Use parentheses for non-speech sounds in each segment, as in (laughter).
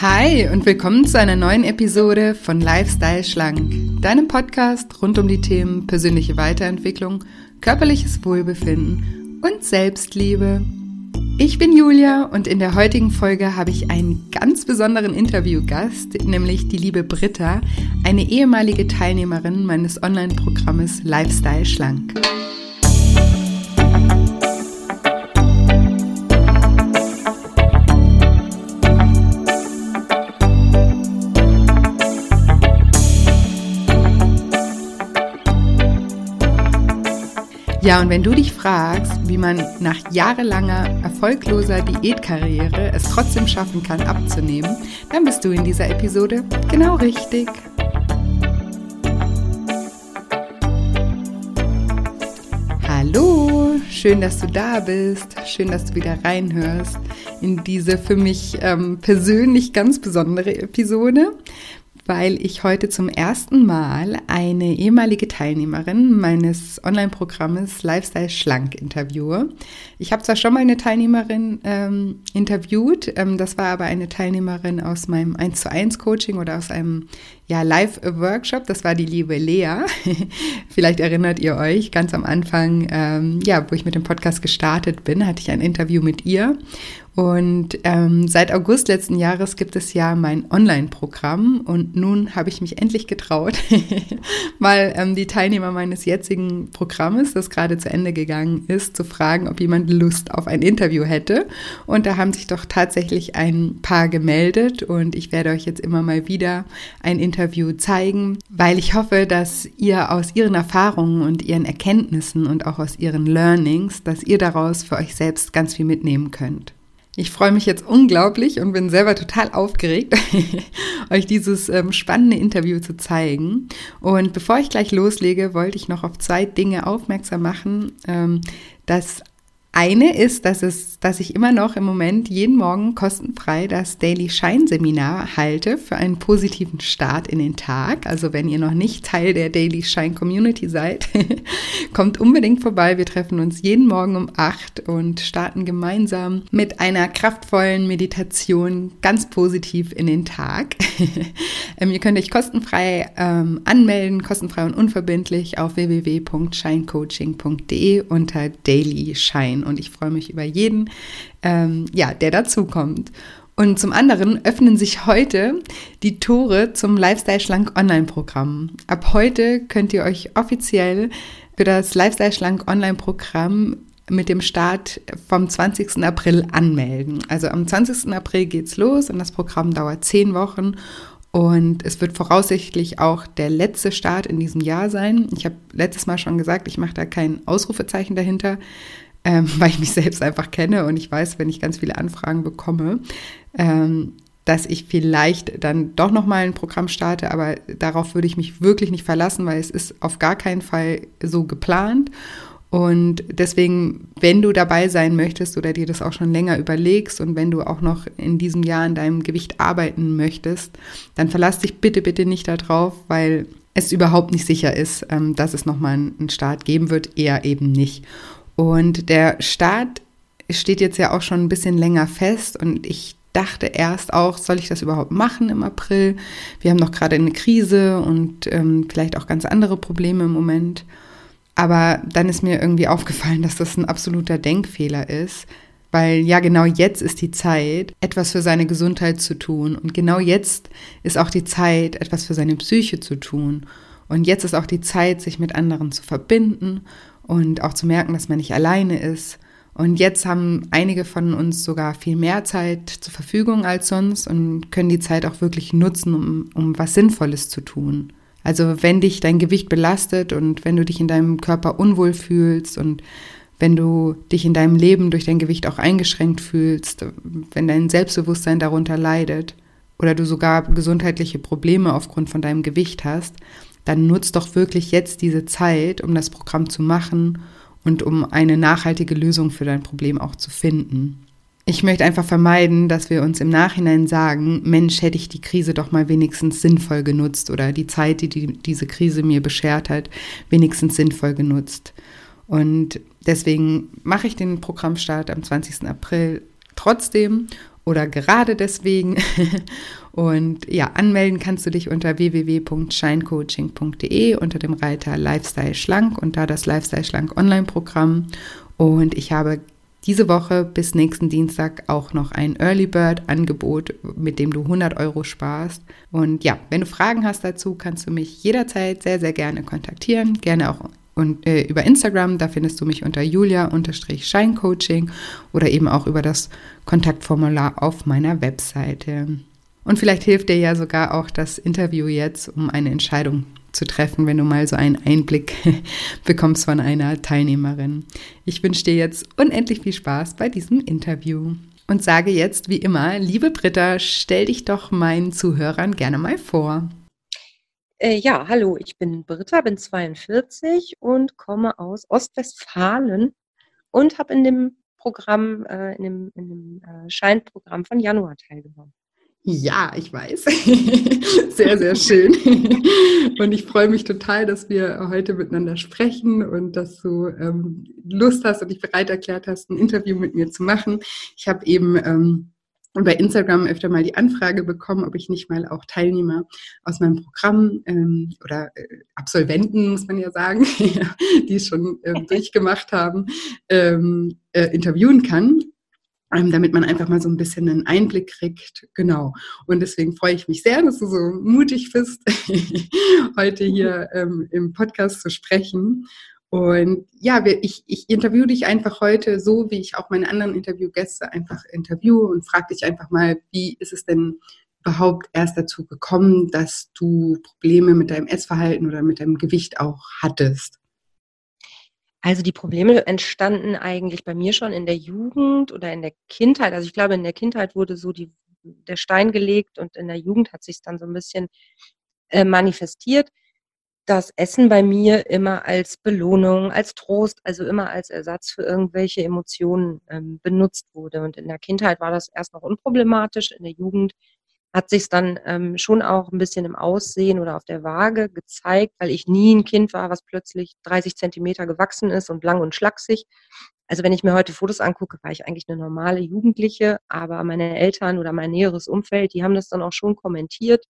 Hi und willkommen zu einer neuen Episode von Lifestyle Schlank, deinem Podcast rund um die Themen persönliche Weiterentwicklung, körperliches Wohlbefinden und Selbstliebe. Ich bin Julia und in der heutigen Folge habe ich einen ganz besonderen Interviewgast, nämlich die liebe Britta, eine ehemalige Teilnehmerin meines Online-Programmes Lifestyle Schlank. Ja, und wenn du dich fragst, wie man nach jahrelanger erfolgloser Diätkarriere es trotzdem schaffen kann, abzunehmen, dann bist du in dieser Episode genau richtig. Hallo, schön, dass du da bist. Schön, dass du wieder reinhörst in diese für mich ähm, persönlich ganz besondere Episode weil ich heute zum ersten Mal eine ehemalige Teilnehmerin meines Online-Programmes Lifestyle Schlank interviewe. Ich habe zwar schon mal eine Teilnehmerin ähm, interviewt, ähm, das war aber eine Teilnehmerin aus meinem 1 zu 1 Coaching oder aus einem ja, Live-Workshop, das war die liebe Lea. (laughs) Vielleicht erinnert ihr euch, ganz am Anfang, ähm, ja, wo ich mit dem Podcast gestartet bin, hatte ich ein Interview mit ihr und ähm, seit August letzten Jahres gibt es ja mein Online-Programm und nun habe ich mich endlich getraut, (laughs) mal ähm, die Teilnehmer meines jetzigen Programmes, das gerade zu Ende gegangen ist, zu fragen, ob jemand Lust auf ein Interview hätte. Und da haben sich doch tatsächlich ein paar gemeldet und ich werde euch jetzt immer mal wieder ein Interview zeigen, weil ich hoffe, dass ihr aus ihren Erfahrungen und ihren Erkenntnissen und auch aus ihren Learnings, dass ihr daraus für euch selbst ganz viel mitnehmen könnt. Ich freue mich jetzt unglaublich und bin selber total aufgeregt, (laughs) euch dieses ähm, spannende Interview zu zeigen. Und bevor ich gleich loslege, wollte ich noch auf zwei Dinge aufmerksam machen. Ähm, das eine ist, dass, es, dass ich immer noch im Moment jeden Morgen kostenfrei das Daily Shine Seminar halte für einen positiven Start in den Tag. Also wenn ihr noch nicht Teil der Daily Shine Community seid, (laughs) kommt unbedingt vorbei. Wir treffen uns jeden Morgen um acht und starten gemeinsam mit einer kraftvollen Meditation ganz positiv in den Tag. (laughs) ähm, ihr könnt euch kostenfrei ähm, anmelden, kostenfrei und unverbindlich auf www.shinecoaching.de unter Daily Shine und ich freue mich über jeden, ähm, ja, der dazukommt. Und zum anderen öffnen sich heute die Tore zum Lifestyle Schlank Online-Programm. Ab heute könnt ihr euch offiziell für das Lifestyle Schlank Online-Programm mit dem Start vom 20. April anmelden. Also am 20. April geht's los und das Programm dauert zehn Wochen und es wird voraussichtlich auch der letzte Start in diesem Jahr sein. Ich habe letztes Mal schon gesagt, ich mache da kein Ausrufezeichen dahinter, ähm, (laughs) weil ich mich selbst einfach kenne und ich weiß, wenn ich ganz viele Anfragen bekomme, ähm, dass ich vielleicht dann doch nochmal ein Programm starte, aber darauf würde ich mich wirklich nicht verlassen, weil es ist auf gar keinen Fall so geplant. Und deswegen, wenn du dabei sein möchtest oder dir das auch schon länger überlegst und wenn du auch noch in diesem Jahr an deinem Gewicht arbeiten möchtest, dann verlass dich bitte, bitte nicht darauf, weil es überhaupt nicht sicher ist, ähm, dass es nochmal einen Start geben wird, eher eben nicht. Und der Start steht jetzt ja auch schon ein bisschen länger fest und ich dachte erst auch, soll ich das überhaupt machen im April? Wir haben noch gerade eine Krise und ähm, vielleicht auch ganz andere Probleme im Moment. Aber dann ist mir irgendwie aufgefallen, dass das ein absoluter Denkfehler ist, weil ja genau jetzt ist die Zeit, etwas für seine Gesundheit zu tun. Und genau jetzt ist auch die Zeit, etwas für seine Psyche zu tun. Und jetzt ist auch die Zeit, sich mit anderen zu verbinden und auch zu merken, dass man nicht alleine ist. Und jetzt haben einige von uns sogar viel mehr Zeit zur Verfügung als sonst und können die Zeit auch wirklich nutzen, um, um was Sinnvolles zu tun. Also wenn dich dein Gewicht belastet und wenn du dich in deinem Körper unwohl fühlst und wenn du dich in deinem Leben durch dein Gewicht auch eingeschränkt fühlst, wenn dein Selbstbewusstsein darunter leidet oder du sogar gesundheitliche Probleme aufgrund von deinem Gewicht hast, dann nutzt doch wirklich jetzt diese Zeit, um das Programm zu machen und um eine nachhaltige Lösung für dein Problem auch zu finden. Ich möchte einfach vermeiden, dass wir uns im Nachhinein sagen, Mensch, hätte ich die Krise doch mal wenigstens sinnvoll genutzt oder die Zeit, die, die diese Krise mir beschert hat, wenigstens sinnvoll genutzt. Und deswegen mache ich den Programmstart am 20. April trotzdem oder gerade deswegen. (laughs) Und ja, anmelden kannst du dich unter www.scheincoaching.de unter dem Reiter Lifestyle Schlank und da das Lifestyle Schlank Online-Programm. Und ich habe diese Woche bis nächsten Dienstag auch noch ein Early Bird Angebot, mit dem du 100 Euro sparst. Und ja, wenn du Fragen hast dazu, kannst du mich jederzeit sehr, sehr gerne kontaktieren. Gerne auch und, äh, über Instagram, da findest du mich unter julia-scheincoaching oder eben auch über das Kontaktformular auf meiner Webseite. Und vielleicht hilft dir ja sogar auch das Interview jetzt, um eine Entscheidung zu treffen, wenn du mal so einen Einblick (laughs) bekommst von einer Teilnehmerin. Ich wünsche dir jetzt unendlich viel Spaß bei diesem Interview und sage jetzt wie immer, liebe Britta, stell dich doch meinen Zuhörern gerne mal vor. Äh, ja, hallo, ich bin Britta, bin 42 und komme aus Ostwestfalen und habe in dem Programm, äh, in dem, in dem äh, Scheinprogramm von Januar teilgenommen. Ja, ich weiß. (laughs) sehr, sehr schön. (laughs) Und ich freue mich total, dass wir heute miteinander sprechen und dass du ähm, Lust hast und dich bereit erklärt hast, ein Interview mit mir zu machen. Ich habe eben ähm, bei Instagram öfter mal die Anfrage bekommen, ob ich nicht mal auch Teilnehmer aus meinem Programm ähm, oder äh, Absolventen, muss man ja sagen, (laughs) die es schon äh, (laughs) durchgemacht haben, ähm, äh, interviewen kann ähm, damit man einfach mal so ein bisschen einen Einblick kriegt. Genau. Und deswegen freue ich mich sehr, dass du so mutig bist, (laughs) heute hier ähm, im Podcast zu sprechen. Und ja, ich, ich interviewe dich einfach heute so, wie ich auch meine anderen Interviewgäste einfach interviewe und frage dich einfach mal, wie ist es denn überhaupt erst dazu gekommen, dass du Probleme mit deinem Essverhalten oder mit deinem Gewicht auch hattest? Also die Probleme entstanden eigentlich bei mir schon in der Jugend oder in der Kindheit. Also ich glaube, in der Kindheit wurde so die, der Stein gelegt und in der Jugend hat sich dann so ein bisschen äh, manifestiert. Das Essen bei mir immer als Belohnung, als Trost, also immer als Ersatz für irgendwelche Emotionen ähm, benutzt wurde. Und in der Kindheit war das erst noch unproblematisch. In der Jugend hat sich dann ähm, schon auch ein bisschen im Aussehen oder auf der Waage gezeigt, weil ich nie ein Kind war, was plötzlich 30 Zentimeter gewachsen ist und lang und schlaksig. Also wenn ich mir heute Fotos angucke, war ich eigentlich eine normale Jugendliche, aber meine Eltern oder mein näheres Umfeld, die haben das dann auch schon kommentiert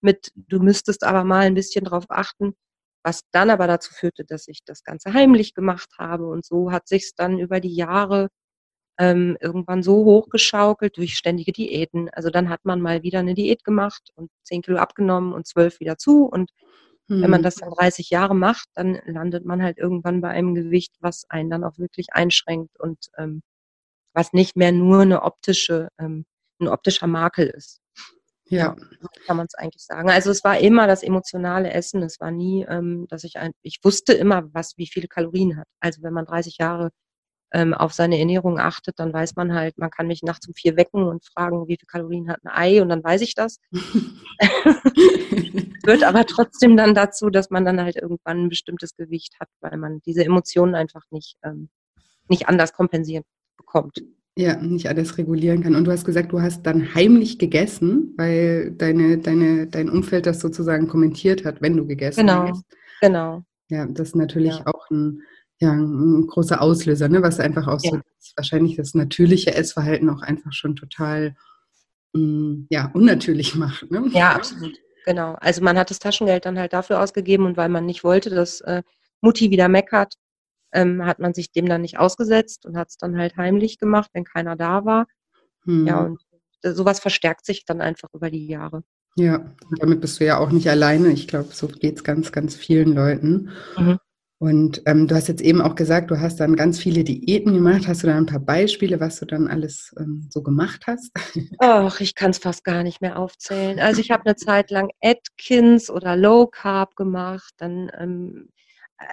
mit, du müsstest aber mal ein bisschen drauf achten, was dann aber dazu führte, dass ich das Ganze heimlich gemacht habe und so hat sich dann über die Jahre ähm, irgendwann so hochgeschaukelt durch ständige Diäten. Also dann hat man mal wieder eine Diät gemacht und 10 Kilo abgenommen und 12 wieder zu. Und hm. wenn man hm. das dann 30 Jahre macht, dann landet man halt irgendwann bei einem Gewicht, was einen dann auch wirklich einschränkt und ähm, was nicht mehr nur eine optische, ähm, ein optischer Makel ist. Ja. ja kann man es eigentlich sagen. Also es war immer das emotionale Essen. Es war nie, ähm, dass ich ein, ich wusste immer, was wie viele Kalorien hat. Also wenn man 30 Jahre ähm, auf seine Ernährung achtet, dann weiß man halt, man kann mich nachts um vier wecken und fragen, wie viel Kalorien hat ein Ei und dann weiß ich das. (laughs) Wird aber trotzdem dann dazu, dass man dann halt irgendwann ein bestimmtes Gewicht hat, weil man diese Emotionen einfach nicht, ähm, nicht anders kompensieren bekommt. Ja, nicht alles regulieren kann. Und du hast gesagt, du hast dann heimlich gegessen, weil deine, deine, dein Umfeld das sozusagen kommentiert hat, wenn du gegessen genau, hast. Genau, genau. Ja, das ist natürlich ja. auch ein ja, ein großer Auslöser, ne? was einfach auch ja. so das, wahrscheinlich das natürliche Essverhalten auch einfach schon total mh, mm, ja, unnatürlich (laughs) macht. Ne? Ja, absolut. Genau. Also man hat das Taschengeld dann halt dafür ausgegeben und weil man nicht wollte, dass äh, Mutti wieder meckert, ähm, hat man sich dem dann nicht ausgesetzt und hat es dann halt heimlich gemacht, wenn keiner da war. Hm. Ja, und sowas verstärkt sich dann einfach über die Jahre. Ja, und damit bist du ja auch nicht alleine. Ich glaube, so geht es ganz, ganz vielen Leuten. Mhm. Und ähm, du hast jetzt eben auch gesagt, du hast dann ganz viele Diäten gemacht. Hast du da ein paar Beispiele, was du dann alles ähm, so gemacht hast? (laughs) Ach, ich kann es fast gar nicht mehr aufzählen. Also ich habe eine Zeit lang Atkins oder Low Carb gemacht. Dann, ähm,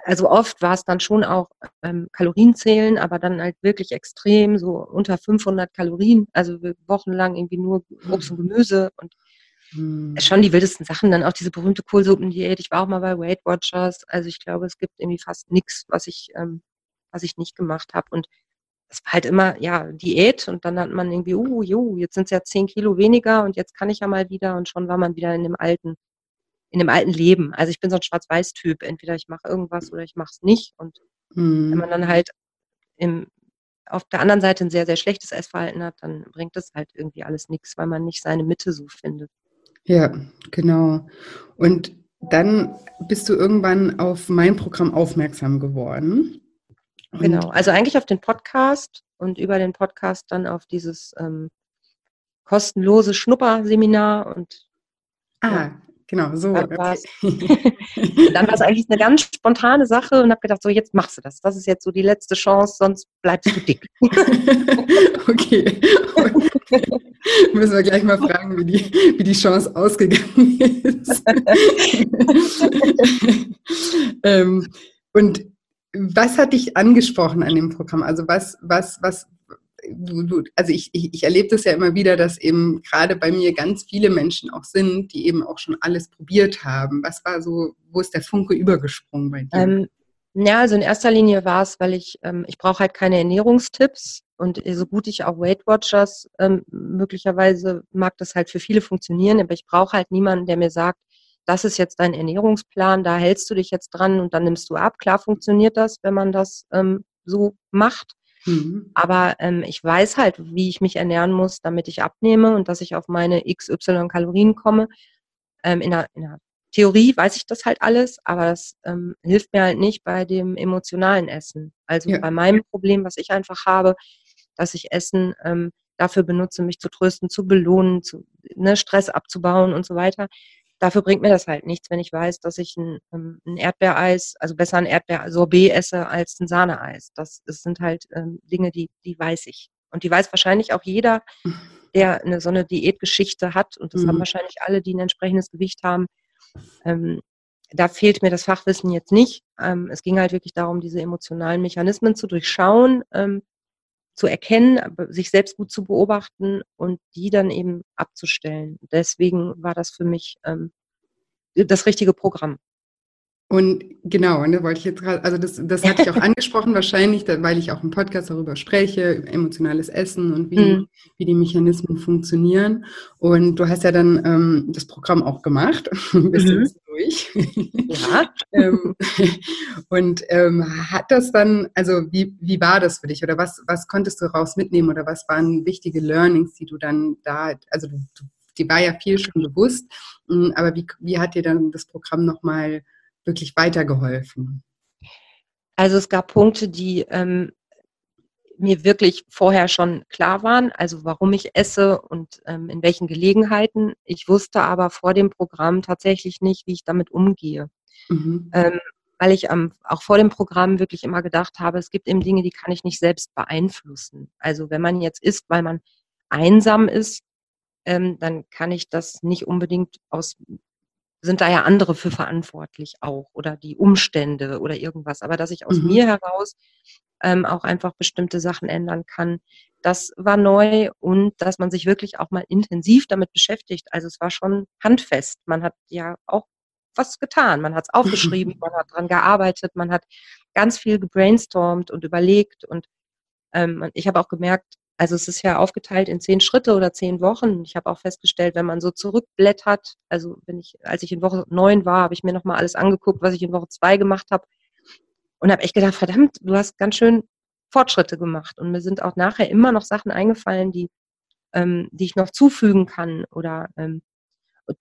also oft war es dann schon auch ähm, Kalorienzählen, aber dann halt wirklich extrem, so unter 500 Kalorien. Also wochenlang irgendwie nur Obst und Gemüse und hm. Schon die wildesten Sachen, dann auch diese berühmte Kohlsuppendiät. Ich war auch mal bei Weight Watchers. Also ich glaube, es gibt irgendwie fast nichts, was ich, ähm, was ich nicht gemacht habe. Und es war halt immer, ja, Diät und dann hat man irgendwie, uh, jo, jetzt sind es ja zehn Kilo weniger und jetzt kann ich ja mal wieder und schon war man wieder in dem alten, in dem alten Leben. Also ich bin so ein Schwarz-Weiß-Typ. Entweder ich mache irgendwas oder ich mache es nicht. Und hm. wenn man dann halt im, auf der anderen Seite ein sehr, sehr schlechtes Essverhalten hat, dann bringt das halt irgendwie alles nichts, weil man nicht seine Mitte so findet. Ja, genau. Und dann bist du irgendwann auf mein Programm aufmerksam geworden. Und genau, also eigentlich auf den Podcast und über den Podcast dann auf dieses ähm, kostenlose Schnupperseminar und ah, ja. Genau, so. Dann war es (laughs) eigentlich eine ganz spontane Sache und habe gedacht, so jetzt machst du das. Das ist jetzt so die letzte Chance, sonst bleibst du dick. (laughs) okay. Müssen wir gleich mal fragen, wie die, wie die Chance ausgegangen ist. (laughs) ähm, und was hat dich angesprochen an dem Programm? Also was, was, was, du, du, also ich, ich, ich erlebe das ja immer wieder, dass eben gerade bei mir ganz viele Menschen auch sind, die eben auch schon alles probiert haben. Was war so, wo ist der Funke übergesprungen bei dir? Ähm, ja, also in erster Linie war es, weil ich, ähm, ich brauche halt keine Ernährungstipps und so gut ich auch Weight Watchers ähm, möglicherweise mag das halt für viele funktionieren, aber ich brauche halt niemanden, der mir sagt, das ist jetzt dein Ernährungsplan, da hältst du dich jetzt dran und dann nimmst du ab. Klar funktioniert das, wenn man das ähm, so macht. Mhm. Aber ähm, ich weiß halt, wie ich mich ernähren muss, damit ich abnehme und dass ich auf meine XY Kalorien komme. Ähm, in, der, in der Theorie weiß ich das halt alles, aber das ähm, hilft mir halt nicht bei dem emotionalen Essen. Also ja. bei meinem Problem, was ich einfach habe, dass ich Essen ähm, dafür benutze, mich zu trösten, zu belohnen, zu, ne, Stress abzubauen und so weiter dafür bringt mir das halt nichts, wenn ich weiß, dass ich ein, ähm, ein Erdbeereis, also besser ein Erdbeersorbet esse als ein Sahneeis. Das, das sind halt ähm, Dinge, die, die weiß ich. Und die weiß wahrscheinlich auch jeder, der eine, so eine Diätgeschichte hat. Und das mhm. haben wahrscheinlich alle, die ein entsprechendes Gewicht haben. Ähm, da fehlt mir das Fachwissen jetzt nicht. Ähm, es ging halt wirklich darum, diese emotionalen Mechanismen zu durchschauen, ähm, zu erkennen, sich selbst gut zu beobachten und die dann eben abzustellen. Deswegen war das für mich ähm, das richtige Programm. Und genau, und da wollte ich jetzt gerade, also das, das hatte ich auch (laughs) angesprochen, wahrscheinlich, weil ich auch im Podcast darüber spreche, emotionales Essen und wie, mhm. wie die Mechanismen funktionieren. Und du hast ja dann ähm, das Programm auch gemacht, (laughs) bisschen mhm. Durch. Ja. (laughs) ähm, und ähm, hat das dann, also wie, wie war das für dich oder was, was konntest du daraus mitnehmen oder was waren wichtige Learnings, die du dann da, also du, die war ja viel schon bewusst, hm, aber wie, wie hat dir dann das Programm nochmal wirklich weitergeholfen? Also es gab Punkte, die ähm, mir wirklich vorher schon klar waren, also warum ich esse und ähm, in welchen Gelegenheiten. Ich wusste aber vor dem Programm tatsächlich nicht, wie ich damit umgehe. Mhm. Ähm, weil ich ähm, auch vor dem Programm wirklich immer gedacht habe, es gibt eben Dinge, die kann ich nicht selbst beeinflussen. Also wenn man jetzt isst, weil man einsam ist, ähm, dann kann ich das nicht unbedingt aus sind da ja andere für verantwortlich auch oder die Umstände oder irgendwas. Aber dass ich aus mhm. mir heraus ähm, auch einfach bestimmte Sachen ändern kann, das war neu und dass man sich wirklich auch mal intensiv damit beschäftigt. Also es war schon handfest. Man hat ja auch was getan. Man hat es aufgeschrieben, (laughs) man hat dran gearbeitet, man hat ganz viel gebrainstormt und überlegt und ähm, ich habe auch gemerkt, also es ist ja aufgeteilt in zehn Schritte oder zehn Wochen. Ich habe auch festgestellt, wenn man so zurückblättert, also wenn ich, als ich in Woche neun war, habe ich mir nochmal alles angeguckt, was ich in Woche zwei gemacht habe. Und habe echt gedacht, verdammt, du hast ganz schön Fortschritte gemacht. Und mir sind auch nachher immer noch Sachen eingefallen, die, ähm, die ich noch zufügen kann. Oder ähm,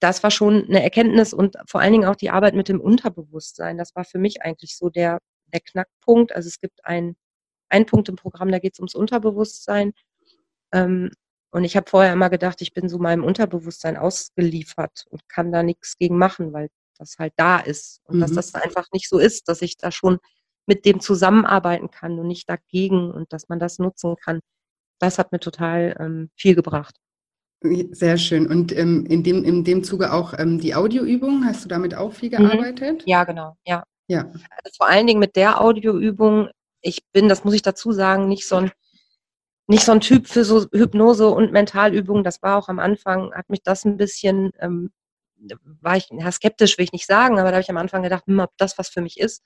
das war schon eine Erkenntnis und vor allen Dingen auch die Arbeit mit dem Unterbewusstsein. Das war für mich eigentlich so der, der Knackpunkt. Also es gibt ein ein Punkt im Programm, da geht es ums Unterbewusstsein. Ähm, und ich habe vorher immer gedacht, ich bin so meinem Unterbewusstsein ausgeliefert und kann da nichts gegen machen, weil das halt da ist. Und mhm. dass das einfach nicht so ist, dass ich da schon mit dem zusammenarbeiten kann und nicht dagegen und dass man das nutzen kann. Das hat mir total ähm, viel gebracht. Sehr schön. Und ähm, in, dem, in dem Zuge auch ähm, die Audioübung, hast du damit auch viel mhm. gearbeitet? Mhm. Ja, genau. Ja. ja. Also vor allen Dingen mit der Audioübung ich bin, das muss ich dazu sagen, nicht so ein, nicht so ein Typ für so Hypnose und Mentalübungen. Das war auch am Anfang, hat mich das ein bisschen, ähm, war ich ja, skeptisch, will ich nicht sagen, aber da habe ich am Anfang gedacht, hm, ob das was für mich ist.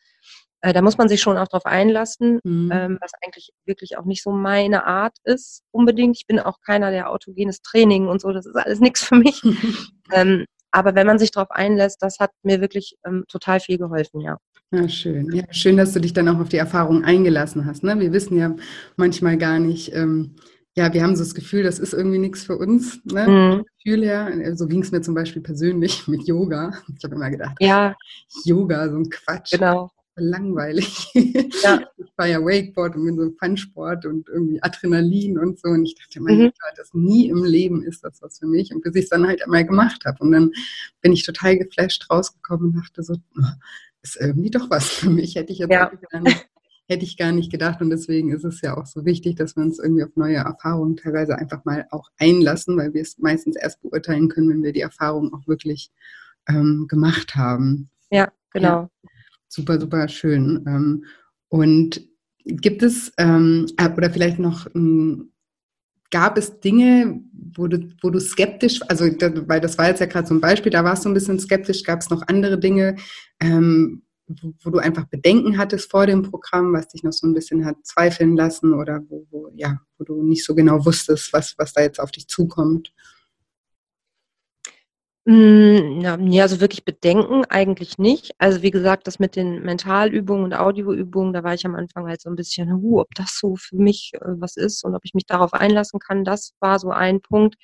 Äh, da muss man sich schon auch drauf einlassen, mhm. ähm, was eigentlich wirklich auch nicht so meine Art ist unbedingt. Ich bin auch keiner, der autogenes Training und so, das ist alles nichts für mich. (laughs) ähm, Aber wenn man sich darauf einlässt, das hat mir wirklich ähm, total viel geholfen, ja. Ja, schön. Ja, schön, dass du dich dann auch auf die Erfahrung eingelassen hast. Ne? Wir wissen ja manchmal gar nicht, ähm, ja, wir haben so das Gefühl, das ist irgendwie nichts für uns. Ne? Mhm. Gefühl her. So ging es mir zum Beispiel persönlich (laughs) mit Yoga. Ich habe immer gedacht, ja. Yoga, so ein Quatsch. Genau. Langweilig. (laughs) Ja. Ich war ja Wakeboard und bin so Funsport und irgendwie Adrenalin und so. Und ich dachte, mein mhm. Gott, das nie im Leben ist das was für mich. Und bis ich es dann halt einmal gemacht habe. Und dann bin ich total geflasht rausgekommen und dachte so, oh, ist irgendwie doch was für mich. Hätte ich jetzt ja. gar nicht, hätte ich gar nicht gedacht. Und deswegen ist es ja auch so wichtig, dass wir uns irgendwie auf neue Erfahrungen teilweise einfach mal auch einlassen, weil wir es meistens erst beurteilen können, wenn wir die Erfahrung auch wirklich ähm, gemacht haben. Ja, genau. Ja, super, super schön. Ähm, und gibt es, ähm, äh, oder vielleicht noch, ähm, gab es Dinge, wo du, wo du skeptisch, also weil das war jetzt ja gerade so ein Beispiel, da warst du ein bisschen skeptisch, gab es noch andere Dinge, ähm, wo, du einfach Bedenken hattest vor dem Programm, was dich noch so ein bisschen hat zweifeln lassen oder wo, wo ja, wo du nicht so genau wusstest, was, was da jetzt auf dich zukommt? Hm, ja, also wirklich Bedenken eigentlich nicht. Also wie gesagt, das mit den Mentalübungen und Audioübungen, da war ich am Anfang halt so ein bisschen, uh, ob das so für mich äh, was ist und ob ich mich darauf einlassen kann, das war so ein Punkt.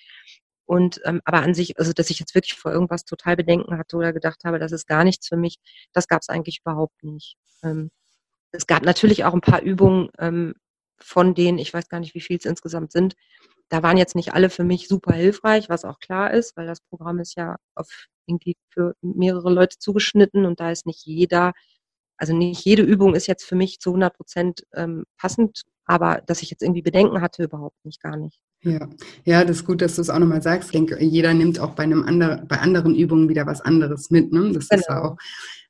Und ähm, aber an sich, also dass ich jetzt wirklich vor irgendwas total Bedenken hatte oder gedacht habe, das ist gar nichts für mich, das gab es eigentlich überhaupt nicht. Ähm, es gab natürlich auch ein paar Übungen, ähm, von denen, ich weiß gar nicht, wie viel es insgesamt sind, da waren jetzt nicht alle für mich super hilfreich, was auch klar ist, weil das Programm ist ja auf irgendwie für mehrere Leute zugeschnitten und da ist nicht jeder, also nicht jede Übung ist jetzt für mich zu 100 Prozent ähm, passend, aber dass ich jetzt irgendwie Bedenken hatte, überhaupt nicht, gar nicht. Ja, ja, das ist gut, dass du es auch nochmal sagst. Ich denke, jeder nimmt auch bei einem anderen, bei anderen Übungen wieder was anderes mit. Ne? Das genau. ist ja genau. auch,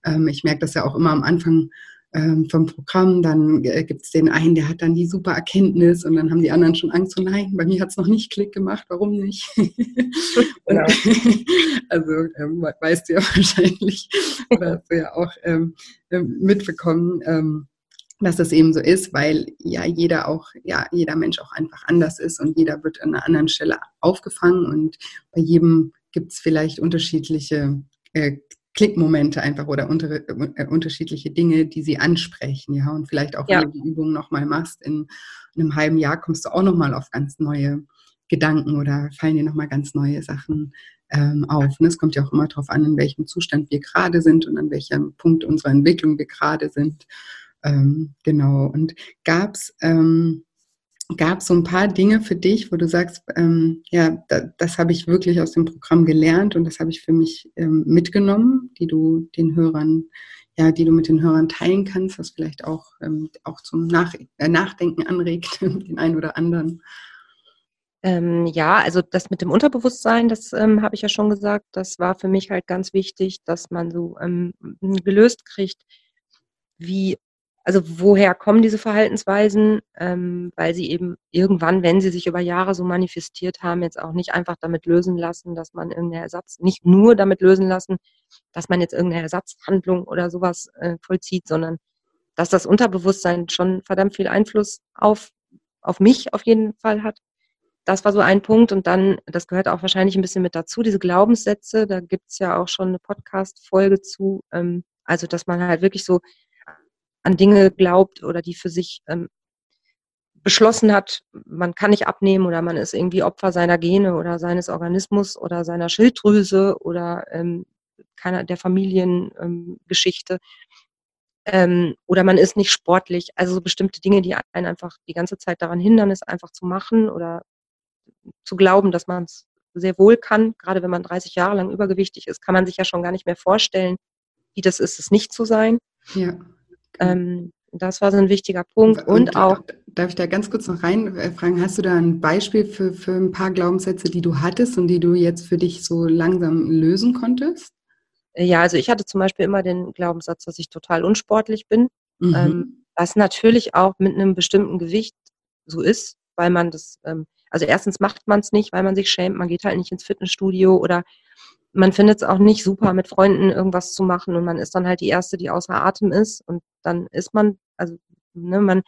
ähm, ich merke das ja auch immer am Anfang ähm, vom Programm. Dann äh, gibt es den einen, der hat dann die super Erkenntnis und dann haben die anderen schon Angst, so nein, bei mir hat es noch nicht Klick gemacht, warum nicht? (laughs) ja. (laughs) also ähm, weißt du ja (laughs) wahrscheinlich, oder hast du ja auch ähm, ähm mitbekommen, ähm, dass das eben so ist, weil ja jeder auch, ja, jeder Mensch auch einfach anders ist und jeder wird an einer anderen Stelle aufgefangen und bei jedem gibt es vielleicht unterschiedliche äh, Klickmomente einfach oder unter, äh, unterschiedliche Dinge, die sie ansprechen, ja. Und vielleicht auch, ja. wenn du die Übung nochmal machst, in, in, einem halben Jahr kommst du auch nochmal auf ganz neue Gedanken oder fallen dir nochmal ganz neue Sachen ähm, auf. Und es kommt ja auch immer darauf an, in welchem Zustand wir gerade sind und an welchem Punkt unserer Entwicklung wir gerade sind. Ähm, genau. Und gab es ähm, gab es so ein paar Dinge für dich, wo du sagst, ähm, ja, da, das habe ich wirklich aus dem Programm gelernt und das habe ich für mich ähm, mitgenommen, die du den Hörern, ja, die du mit den Hörern teilen kannst, was vielleicht auch, ähm, auch zum Nach äh, Nachdenken anregt, (laughs) den einen oder anderen. Ähm, ja, also das mit dem Unterbewusstsein, das ähm, habe ich ja schon gesagt, das war für mich halt ganz wichtig, dass man so ähm, gelöst kriegt, wie also woher kommen diese Verhaltensweisen? Ähm, weil sie eben irgendwann, wenn sie sich über Jahre so manifestiert haben, jetzt auch nicht einfach damit lösen lassen, dass man irgendeine Ersatz, nicht nur damit lösen lassen, dass man jetzt irgendeine Ersatzhandlung oder sowas äh, vollzieht, sondern dass das Unterbewusstsein schon verdammt viel Einfluss auf, auf mich auf jeden Fall hat. Das war so ein Punkt. Und dann, das gehört auch wahrscheinlich ein bisschen mit dazu, diese Glaubenssätze, da gibt's ja auch schon eine Podcast-Folge zu. Ähm, also, dass man halt wirklich so an Dinge glaubt oder die für sich ähm, beschlossen hat, man kann nicht abnehmen oder man ist irgendwie Opfer seiner Gene oder seines Organismus oder seiner Schilddrüse oder ähm, keiner der Familiengeschichte. Ähm, oder man ist nicht sportlich. Also so bestimmte Dinge, die einen einfach die ganze Zeit daran hindern, es einfach zu machen oder zu glauben, dass man es sehr wohl kann. Gerade wenn man 30 Jahre lang übergewichtig ist, kann man sich ja schon gar nicht mehr vorstellen, wie das ist, es nicht zu sein. Ja. Ähm, das war so ein wichtiger Punkt. Und, und auch. Darf ich da ganz kurz noch reinfragen? Hast du da ein Beispiel für, für ein paar Glaubenssätze, die du hattest und die du jetzt für dich so langsam lösen konntest? Ja, also ich hatte zum Beispiel immer den Glaubenssatz, dass ich total unsportlich bin. Mhm. Ähm, was natürlich auch mit einem bestimmten Gewicht so ist, weil man das, ähm, also erstens macht man es nicht, weil man sich schämt, man geht halt nicht ins Fitnessstudio oder man findet es auch nicht super, mit Freunden irgendwas zu machen und man ist dann halt die Erste, die außer Atem ist und dann ist man, also ne, man,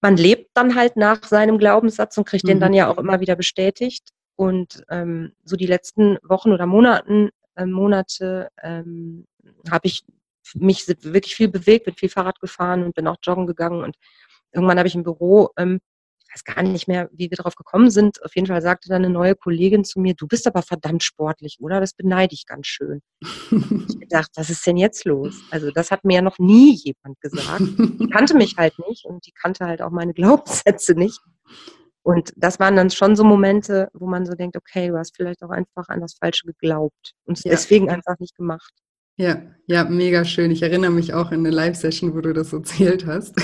man lebt dann halt nach seinem Glaubenssatz und kriegt mhm. den dann ja auch immer wieder bestätigt. Und ähm, so die letzten Wochen oder Monaten, äh, Monate ähm, habe ich mich wirklich viel bewegt, bin viel Fahrrad gefahren und bin auch joggen gegangen. Und irgendwann habe ich im Büro ähm, weiß gar nicht mehr, wie wir darauf gekommen sind. Auf jeden Fall sagte dann eine neue Kollegin zu mir, du bist aber verdammt sportlich, oder? Das beneide ich ganz schön. ich dachte, was ist denn jetzt los? Also das hat mir ja noch nie jemand gesagt. Die kannte mich halt nicht und die kannte halt auch meine (laughs) Glaubenssätze nicht. Und das waren dann schon so Momente, wo man so denkt, okay, du hast vielleicht auch einfach an das Falsche geglaubt und es ja. deswegen einfach nicht gemacht. Ja, ja, mega schön. Ich erinnere mich auch an eine Live-Session, wo du das erzählt hast.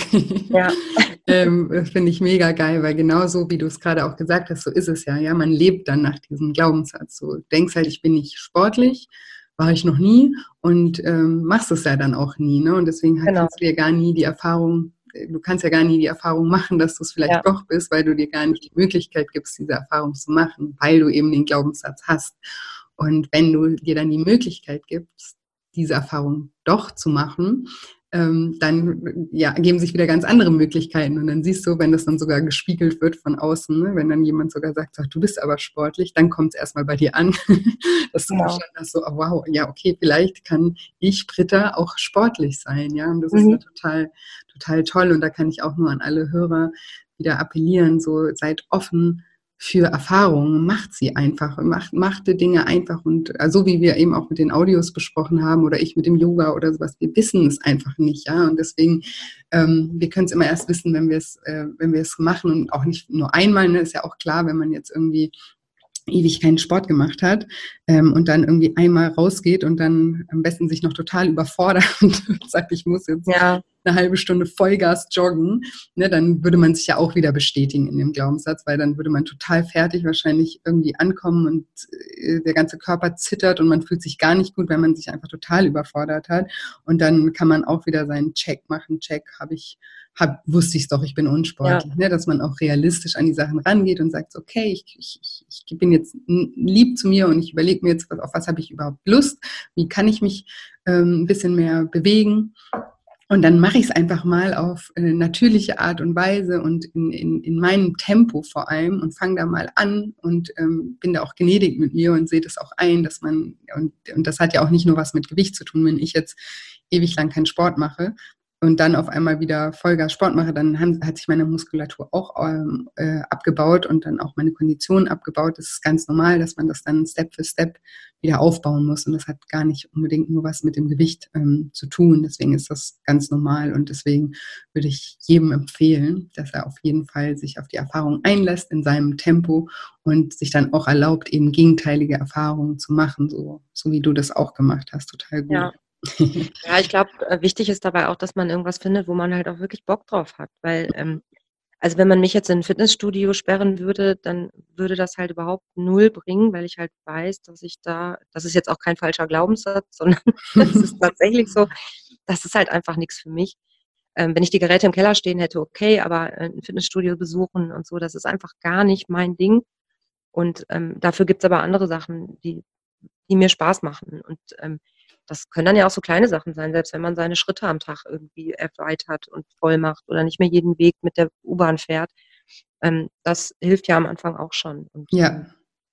Ja. (laughs) ähm, Finde ich mega geil, weil genauso wie du es gerade auch gesagt hast, so ist es ja. Ja, man lebt dann nach diesem Glaubenssatz. Du denkst halt, ich bin nicht sportlich, war ich noch nie und ähm, machst es ja dann auch nie. Ne? Und deswegen genau. kannst du dir gar nie die Erfahrung, du kannst ja gar nie die Erfahrung machen, dass du es vielleicht ja. doch bist, weil du dir gar nicht die Möglichkeit gibst, diese Erfahrung zu machen, weil du eben den Glaubenssatz hast. Und wenn du dir dann die Möglichkeit gibst, diese Erfahrung doch zu machen, ähm, dann ja, geben sich wieder ganz andere Möglichkeiten. Und dann siehst du, wenn das dann sogar gespiegelt wird von außen, ne, wenn dann jemand sogar sagt, du bist aber sportlich, dann kommt es erstmal bei dir an, (laughs) dass du genau. hast, so, oh, wow, ja, okay, vielleicht kann ich, Britta, auch sportlich sein. Ja, und das mhm. ist ja total, total toll. Und da kann ich auch nur an alle Hörer wieder appellieren, so seid offen für Erfahrungen, macht sie einfach, macht, macht die Dinge einfach und so also wie wir eben auch mit den Audios besprochen haben oder ich mit dem Yoga oder sowas, wir wissen es einfach nicht, ja und deswegen, ähm, wir können es immer erst wissen, wenn wir es, äh, wenn wir es machen und auch nicht nur einmal, ne, ist ja auch klar, wenn man jetzt irgendwie ewig keinen Sport gemacht hat ähm, und dann irgendwie einmal rausgeht und dann am besten sich noch total überfordert (laughs) und sagt, ich muss jetzt ja. eine halbe Stunde Vollgas joggen, ne, dann würde man sich ja auch wieder bestätigen in dem Glaubenssatz, weil dann würde man total fertig wahrscheinlich irgendwie ankommen und äh, der ganze Körper zittert und man fühlt sich gar nicht gut, weil man sich einfach total überfordert hat. Und dann kann man auch wieder seinen Check machen, Check, habe ich hab, wusste ich es doch, ich bin unsportlich. Ja. Ne? Dass man auch realistisch an die Sachen rangeht und sagt, okay, ich, ich, ich bin jetzt lieb zu mir und ich überlege mir jetzt, auf was habe ich überhaupt Lust, wie kann ich mich ähm, ein bisschen mehr bewegen. Und dann mache ich es einfach mal auf eine natürliche Art und Weise und in, in, in meinem Tempo vor allem und fange da mal an und ähm, bin da auch gnädig mit mir und sehe das auch ein, dass man, und, und das hat ja auch nicht nur was mit Gewicht zu tun, wenn ich jetzt ewig lang keinen Sport mache, und dann auf einmal wieder Vollgas Sport mache, dann hat sich meine Muskulatur auch ähm, äh, abgebaut und dann auch meine Kondition abgebaut. Das ist ganz normal, dass man das dann Step für Step wieder aufbauen muss. Und das hat gar nicht unbedingt nur was mit dem Gewicht ähm, zu tun. Deswegen ist das ganz normal. Und deswegen würde ich jedem empfehlen, dass er auf jeden Fall sich auf die Erfahrung einlässt in seinem Tempo und sich dann auch erlaubt, eben gegenteilige Erfahrungen zu machen, so, so wie du das auch gemacht hast. Total gut. Ja. (laughs) Ja, ich glaube, äh, wichtig ist dabei auch, dass man irgendwas findet, wo man halt auch wirklich Bock drauf hat. Weil, ähm, also wenn man mich jetzt in ein Fitnessstudio sperren würde, dann würde das halt überhaupt null bringen, weil ich halt weiß, dass ich da, das ist jetzt auch kein falscher Glaubenssatz, (laughs) sondern das ist (laughs) tatsächlich so, das ist halt einfach nichts für mich. Ähm, wenn ich die Geräte im Keller stehen hätte, okay, aber äh, ein Fitnessstudio besuchen und so, das ist einfach gar nicht mein Ding. Und ähm, dafür gibt's aber andere Sachen, die, die mir Spaß machen. Und ähm, das können dann ja auch so kleine Sachen sein, selbst wenn man seine Schritte am Tag irgendwie erweitert und voll macht oder nicht mehr jeden Weg mit der U-Bahn fährt. Ähm, das hilft ja am Anfang auch schon. Und, ja,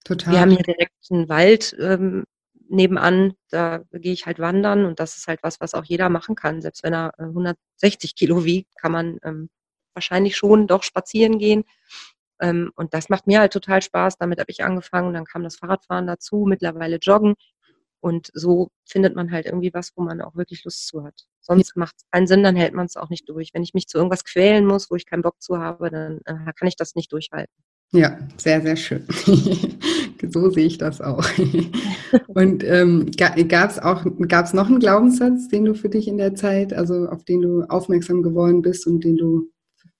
total. Wir haben hier direkt einen Wald ähm, nebenan, da gehe ich halt wandern und das ist halt was, was auch jeder machen kann. Selbst wenn er 160 äh, Kilo wiegt, kann man ähm, wahrscheinlich schon doch spazieren gehen. Ähm, und das macht mir halt total Spaß. Damit habe ich angefangen. Dann kam das Fahrradfahren dazu, mittlerweile Joggen. Und so findet man halt irgendwie was, wo man auch wirklich Lust zu hat. Sonst macht es keinen Sinn, dann hält man es auch nicht durch. Wenn ich mich zu irgendwas quälen muss, wo ich keinen Bock zu habe, dann äh, kann ich das nicht durchhalten. Ja, sehr, sehr schön. (laughs) so sehe ich das auch. (laughs) Und ähm, gab es auch, gab es noch einen Glaubenssatz, den du für dich in der Zeit, also auf den du aufmerksam geworden bist und den du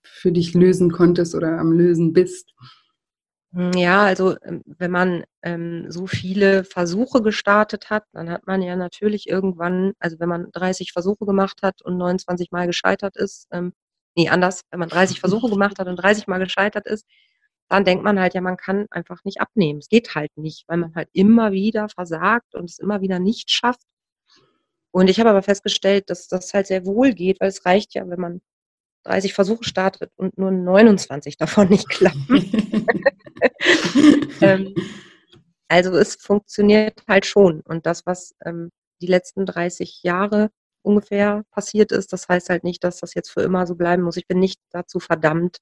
für dich lösen konntest oder am Lösen bist? Hm, ja, also ähm, wenn man ähm, so viele Versuche gestartet hat, dann hat man ja natürlich irgendwann, also wenn man 30 Versuche gemacht hat und 29 Mal gescheitert ist, ähm, nee, anders, wenn man 30 Versuche (laughs) gemacht hat und 30 Mal gescheitert ist, dann denkt man halt, ja, man kann einfach nicht abnehmen. Es geht halt nicht, weil man halt immer wieder versagt und es immer wieder nicht schafft. Und ich habe aber festgestellt, dass das halt sehr wohl geht, weil es reicht ja, wenn man 30 Versuche startet und nur 29 davon nicht klappen. (laughs) ähm, also es funktioniert halt schon. Und das, was ähm, die letzten 30 Jahre ungefähr passiert ist, das heißt halt nicht, dass das jetzt für immer so bleiben muss. Ich bin nicht dazu verdammt,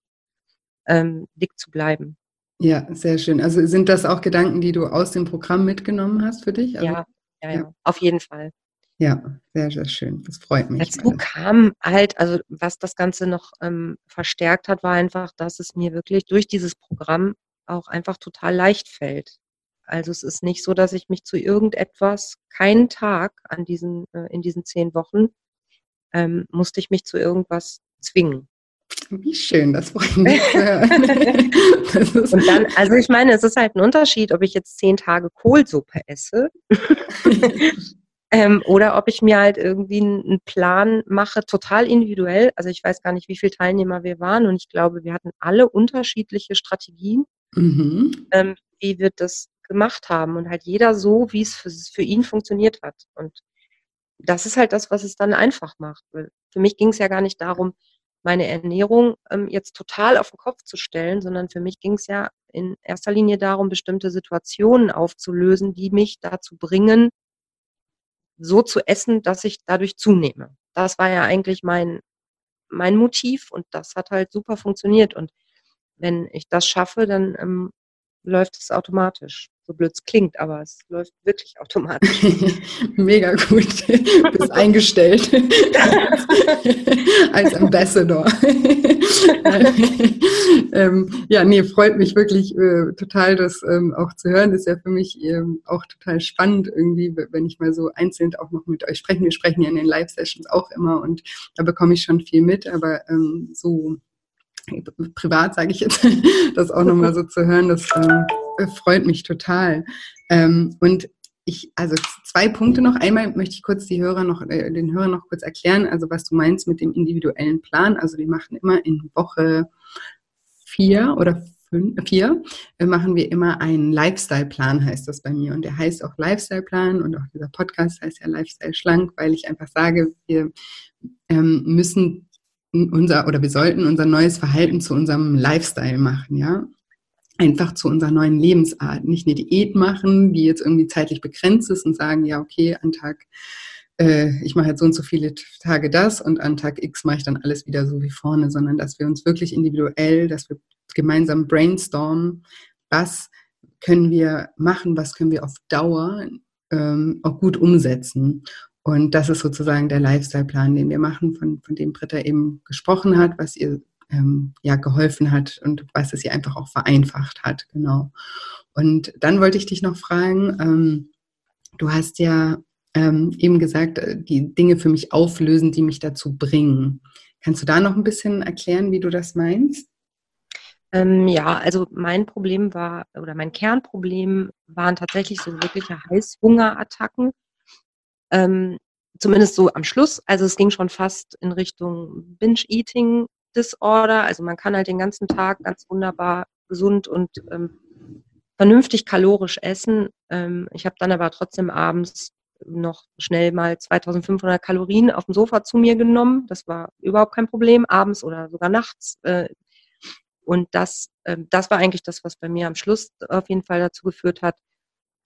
ähm, dick zu bleiben. Ja, sehr schön. Also sind das auch Gedanken, die du aus dem Programm mitgenommen hast für dich? Also, ja, ja, ja, auf jeden Fall. Ja, sehr, sehr schön. Das freut mich. Dazu kam halt, also was das Ganze noch ähm, verstärkt hat, war einfach, dass es mir wirklich durch dieses Programm auch einfach total leicht fällt. Also es ist nicht so, dass ich mich zu irgendetwas, keinen Tag an diesen, äh, in diesen zehn Wochen, ähm, musste ich mich zu irgendwas zwingen. Wie schön, das freut mich. (laughs) Und dann, also ich meine, es ist halt ein Unterschied, ob ich jetzt zehn Tage Kohlsuppe esse (laughs) ähm, oder ob ich mir halt irgendwie einen Plan mache, total individuell. Also ich weiß gar nicht, wie viele Teilnehmer wir waren und ich glaube, wir hatten alle unterschiedliche Strategien, mhm. ähm, wie wir das gemacht haben und halt jeder so, wie es für, für ihn funktioniert hat. Und das ist halt das, was es dann einfach macht. Für mich ging es ja gar nicht darum, meine Ernährung ähm, jetzt total auf den Kopf zu stellen, sondern für mich ging es ja in erster Linie darum, bestimmte Situationen aufzulösen, die mich dazu bringen, so zu essen, dass ich dadurch zunehme. Das war ja eigentlich mein, mein Motiv und das hat halt super funktioniert. Und wenn ich das schaffe, dann ähm, läuft es automatisch. So blöd es klingt, aber es läuft wirklich automatisch. (laughs) Mega gut. Bist eingestellt (laughs) als Ambassador. (laughs) ähm, ja, nee, freut mich wirklich äh, total, das ähm, auch zu hören. Das ist ja für mich ähm, auch total spannend irgendwie, wenn ich mal so einzeln auch noch mit euch spreche. Wir sprechen ja in den Live-Sessions auch immer und da bekomme ich schon viel mit, aber ähm, so privat sage ich jetzt, (laughs) das auch nochmal so zu hören, das äh, freut mich total. Ähm, und ich, also zwei Punkte noch. Einmal möchte ich kurz die Hörer noch, äh, den Hörern noch kurz erklären, also was du meinst mit dem individuellen Plan. Also wir machen immer in Woche vier oder fünf, vier, äh, machen wir immer einen Lifestyle-Plan, heißt das bei mir. Und der heißt auch Lifestyle-Plan und auch dieser Podcast heißt ja Lifestyle schlank, weil ich einfach sage, wir ähm, müssen unser oder wir sollten unser neues Verhalten zu unserem Lifestyle machen, ja. Einfach zu unserer neuen Lebensart. Nicht eine Diät machen, die jetzt irgendwie zeitlich begrenzt ist und sagen, ja, okay, an Tag, äh, ich mache jetzt so und so viele Tage das und an Tag X mache ich dann alles wieder so wie vorne, sondern dass wir uns wirklich individuell, dass wir gemeinsam brainstormen, was können wir machen, was können wir auf Dauer ähm, auch gut umsetzen. Und das ist sozusagen der Lifestyle-Plan, den wir machen, von, von dem Britta eben gesprochen hat, was ihr ähm, ja geholfen hat und was es ihr einfach auch vereinfacht hat, genau. Und dann wollte ich dich noch fragen, ähm, du hast ja ähm, eben gesagt, äh, die Dinge für mich auflösen, die mich dazu bringen. Kannst du da noch ein bisschen erklären, wie du das meinst? Ähm, ja, also mein Problem war, oder mein Kernproblem waren tatsächlich so wirkliche Heißhungerattacken ähm, zumindest so am Schluss. Also es ging schon fast in Richtung Binge-Eating Disorder. Also man kann halt den ganzen Tag ganz wunderbar gesund und ähm, vernünftig kalorisch essen. Ähm, ich habe dann aber trotzdem abends noch schnell mal 2500 Kalorien auf dem Sofa zu mir genommen. Das war überhaupt kein Problem, abends oder sogar nachts. Äh, und das, äh, das war eigentlich das, was bei mir am Schluss auf jeden Fall dazu geführt hat,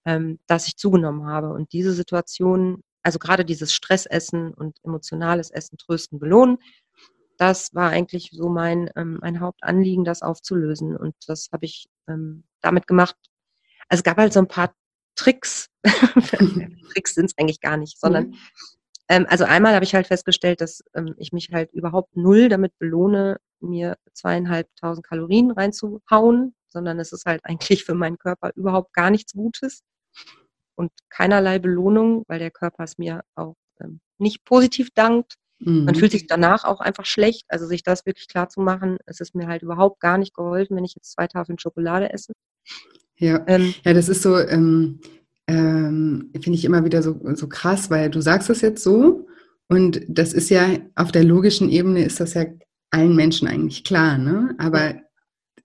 ähm, dass ich zugenommen habe. Und diese Situation also gerade dieses Stressessen und emotionales Essen, Trösten, Belohnen, das war eigentlich so mein, ähm, mein Hauptanliegen, das aufzulösen. Und das habe ich ähm, damit gemacht. Also es gab halt so ein paar Tricks. (laughs) Tricks sind es eigentlich gar nicht, sondern mhm. ähm, also einmal habe ich halt festgestellt, dass ähm, ich mich halt überhaupt null damit belohne, mir zweieinhalbtausend Kalorien reinzuhauen, sondern es ist halt (laughs) eigentlich für meinen Körper überhaupt gar nichts Gutes und keinerlei Belohnung, weil der Körper es mir auch ähm, nicht positiv dankt. Mhm. Man fühlt sich danach auch einfach schlecht. Also sich das wirklich klar zu machen, es ist mir halt überhaupt gar nicht geholfen, wenn ich jetzt zwei Tafeln Schokolade esse. Ja, ähm, ja das ist so, ähm, ähm, finde ich immer wieder so, so krass, weil du sagst es jetzt so und das ist ja auf der logischen Ebene ist das ja allen Menschen eigentlich klar, ne? Aber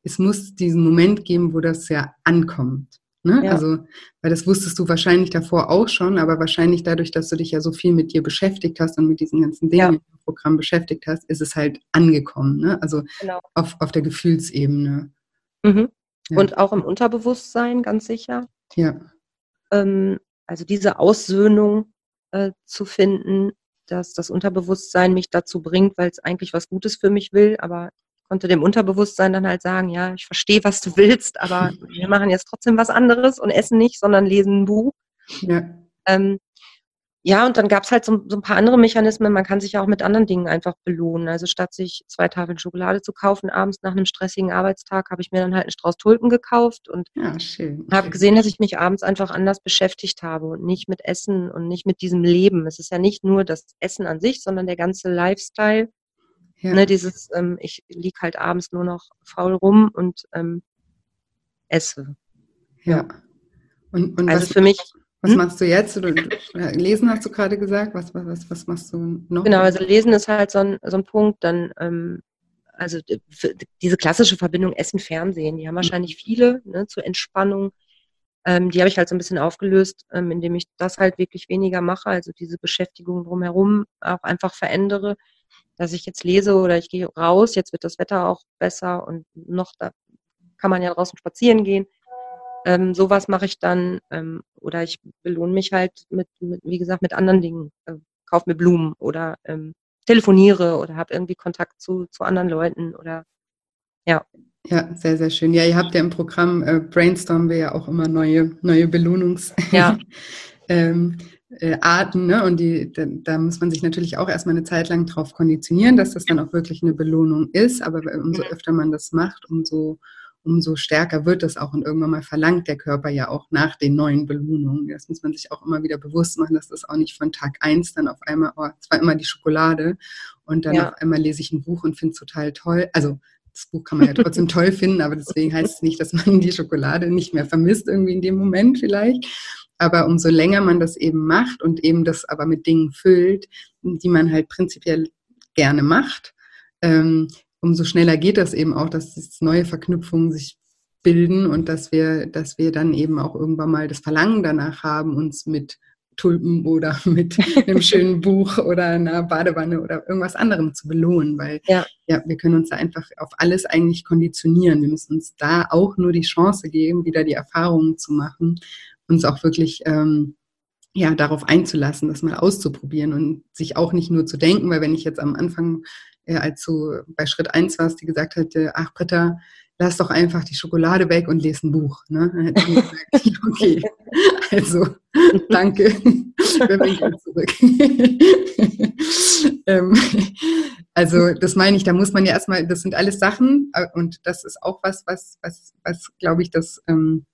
es muss diesen Moment geben, wo das ja ankommt. Ne? Ja. Also, weil das wusstest du wahrscheinlich davor auch schon, aber wahrscheinlich dadurch, dass du dich ja so viel mit dir beschäftigt hast und mit diesen ganzen Dingen ja. im Programm beschäftigt hast, ist es halt angekommen. Ne? Also genau. auf, auf der Gefühlsebene. Mhm. Ja. Und auch im Unterbewusstsein, ganz sicher. Ja. Ähm, also diese Aussöhnung äh, zu finden, dass das Unterbewusstsein mich dazu bringt, weil es eigentlich was Gutes für mich will, aber konnte dem Unterbewusstsein dann halt sagen, ja, ich verstehe, was du willst, aber (laughs) wir machen jetzt trotzdem was anderes und essen nicht, sondern lesen ein Buch. Ja. Ähm, ja, und dann gab es halt so, so, ein paar andere Mechanismen. Man kann sich ja auch mit anderen Dingen einfach belohnen. Also statt sich zwei Tafeln Schokolade zu kaufen, abends nach einem stressigen Arbeitstag, habe ich mir dann halt einen Strauß Tulpen gekauft und ja, habe gesehen, dass ich mich abends einfach anders beschäftigt habe und nicht mit Essen und nicht mit diesem Leben. Es ist ja nicht nur das Essen an sich, sondern der ganze Lifestyle. Ja. Ne, dieses, ähm, ich liege halt abends nur noch faul rum und ähm, esse. Ja. Und, und also für mich was hm? machst du jetzt? Du, lesen hast du gerade gesagt. Was, was, was machst du noch? Genau, also Lesen ist halt so ein, so ein Punkt. Dann, ähm, also diese klassische Verbindung Essen, Fernsehen, die haben wahrscheinlich viele ne, zur Entspannung. Ähm, die habe ich halt so ein bisschen aufgelöst, ähm, indem ich das halt wirklich weniger mache, also diese Beschäftigung drumherum auch einfach verändere, dass ich jetzt lese oder ich gehe raus, jetzt wird das Wetter auch besser und noch da kann man ja draußen spazieren gehen. Ähm, sowas mache ich dann ähm, oder ich belohne mich halt mit, mit, wie gesagt, mit anderen Dingen. Äh, kauf mir Blumen oder ähm, telefoniere oder habe irgendwie Kontakt zu, zu anderen Leuten oder ja. Ja, sehr, sehr schön. Ja, ihr habt ja im Programm äh, Brainstorm wir ja auch immer neue, neue Belohnungsarten. Ja. (laughs) ähm, äh, ne? Und die, da, da, muss man sich natürlich auch erstmal eine Zeit lang drauf konditionieren, dass das dann auch wirklich eine Belohnung ist. Aber umso öfter man das macht, umso umso stärker wird das auch und irgendwann mal verlangt der Körper ja auch nach den neuen Belohnungen. Das muss man sich auch immer wieder bewusst machen, dass das auch nicht von Tag eins dann auf einmal, oh, es war immer die Schokolade und dann ja. auf einmal lese ich ein Buch und finde es total toll. Also das Buch kann man ja trotzdem (laughs) toll finden, aber deswegen heißt es nicht, dass man die Schokolade nicht mehr vermisst, irgendwie in dem Moment vielleicht. Aber umso länger man das eben macht und eben das aber mit Dingen füllt, die man halt prinzipiell gerne macht, ähm, umso schneller geht das eben auch, dass neue Verknüpfungen sich bilden und dass wir, dass wir dann eben auch irgendwann mal das Verlangen danach haben, uns mit Tulpen oder (laughs) mit einem (laughs) schönen Buch oder einer Badewanne oder irgendwas anderem zu belohnen, weil ja. ja, wir können uns da einfach auf alles eigentlich konditionieren. Wir müssen uns da auch nur die Chance geben, wieder die Erfahrungen zu machen, uns auch wirklich ähm, ja, darauf einzulassen, das mal auszuprobieren und sich auch nicht nur zu denken, weil wenn ich jetzt am Anfang äh, als du bei Schritt 1 warst, die gesagt hätte, ach Britta, lass doch einfach die Schokolade weg und lese ein Buch. Ne? Dann hätte ich gesagt, (laughs) okay, also (laughs) danke, (laughs) wir bin zurück. ähm, also das meine ich, da muss man ja erstmal, das sind alles Sachen äh, und das ist auch was, was, was, was glaube ich, das ähm,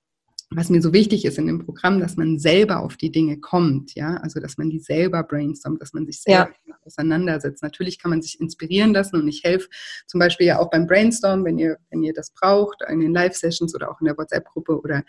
was mir so wichtig ist in dem Programm, dass man selber auf die Dinge kommt, ja, also dass man die selber brainstormt, dass man sich selber ja. auseinandersetzt. Natürlich kann man sich inspirieren lassen und ich helfe zum Beispiel ja auch beim Brainstorm, wenn ihr, wenn ihr das braucht, in den Live-Sessions oder auch in der WhatsApp-Gruppe oder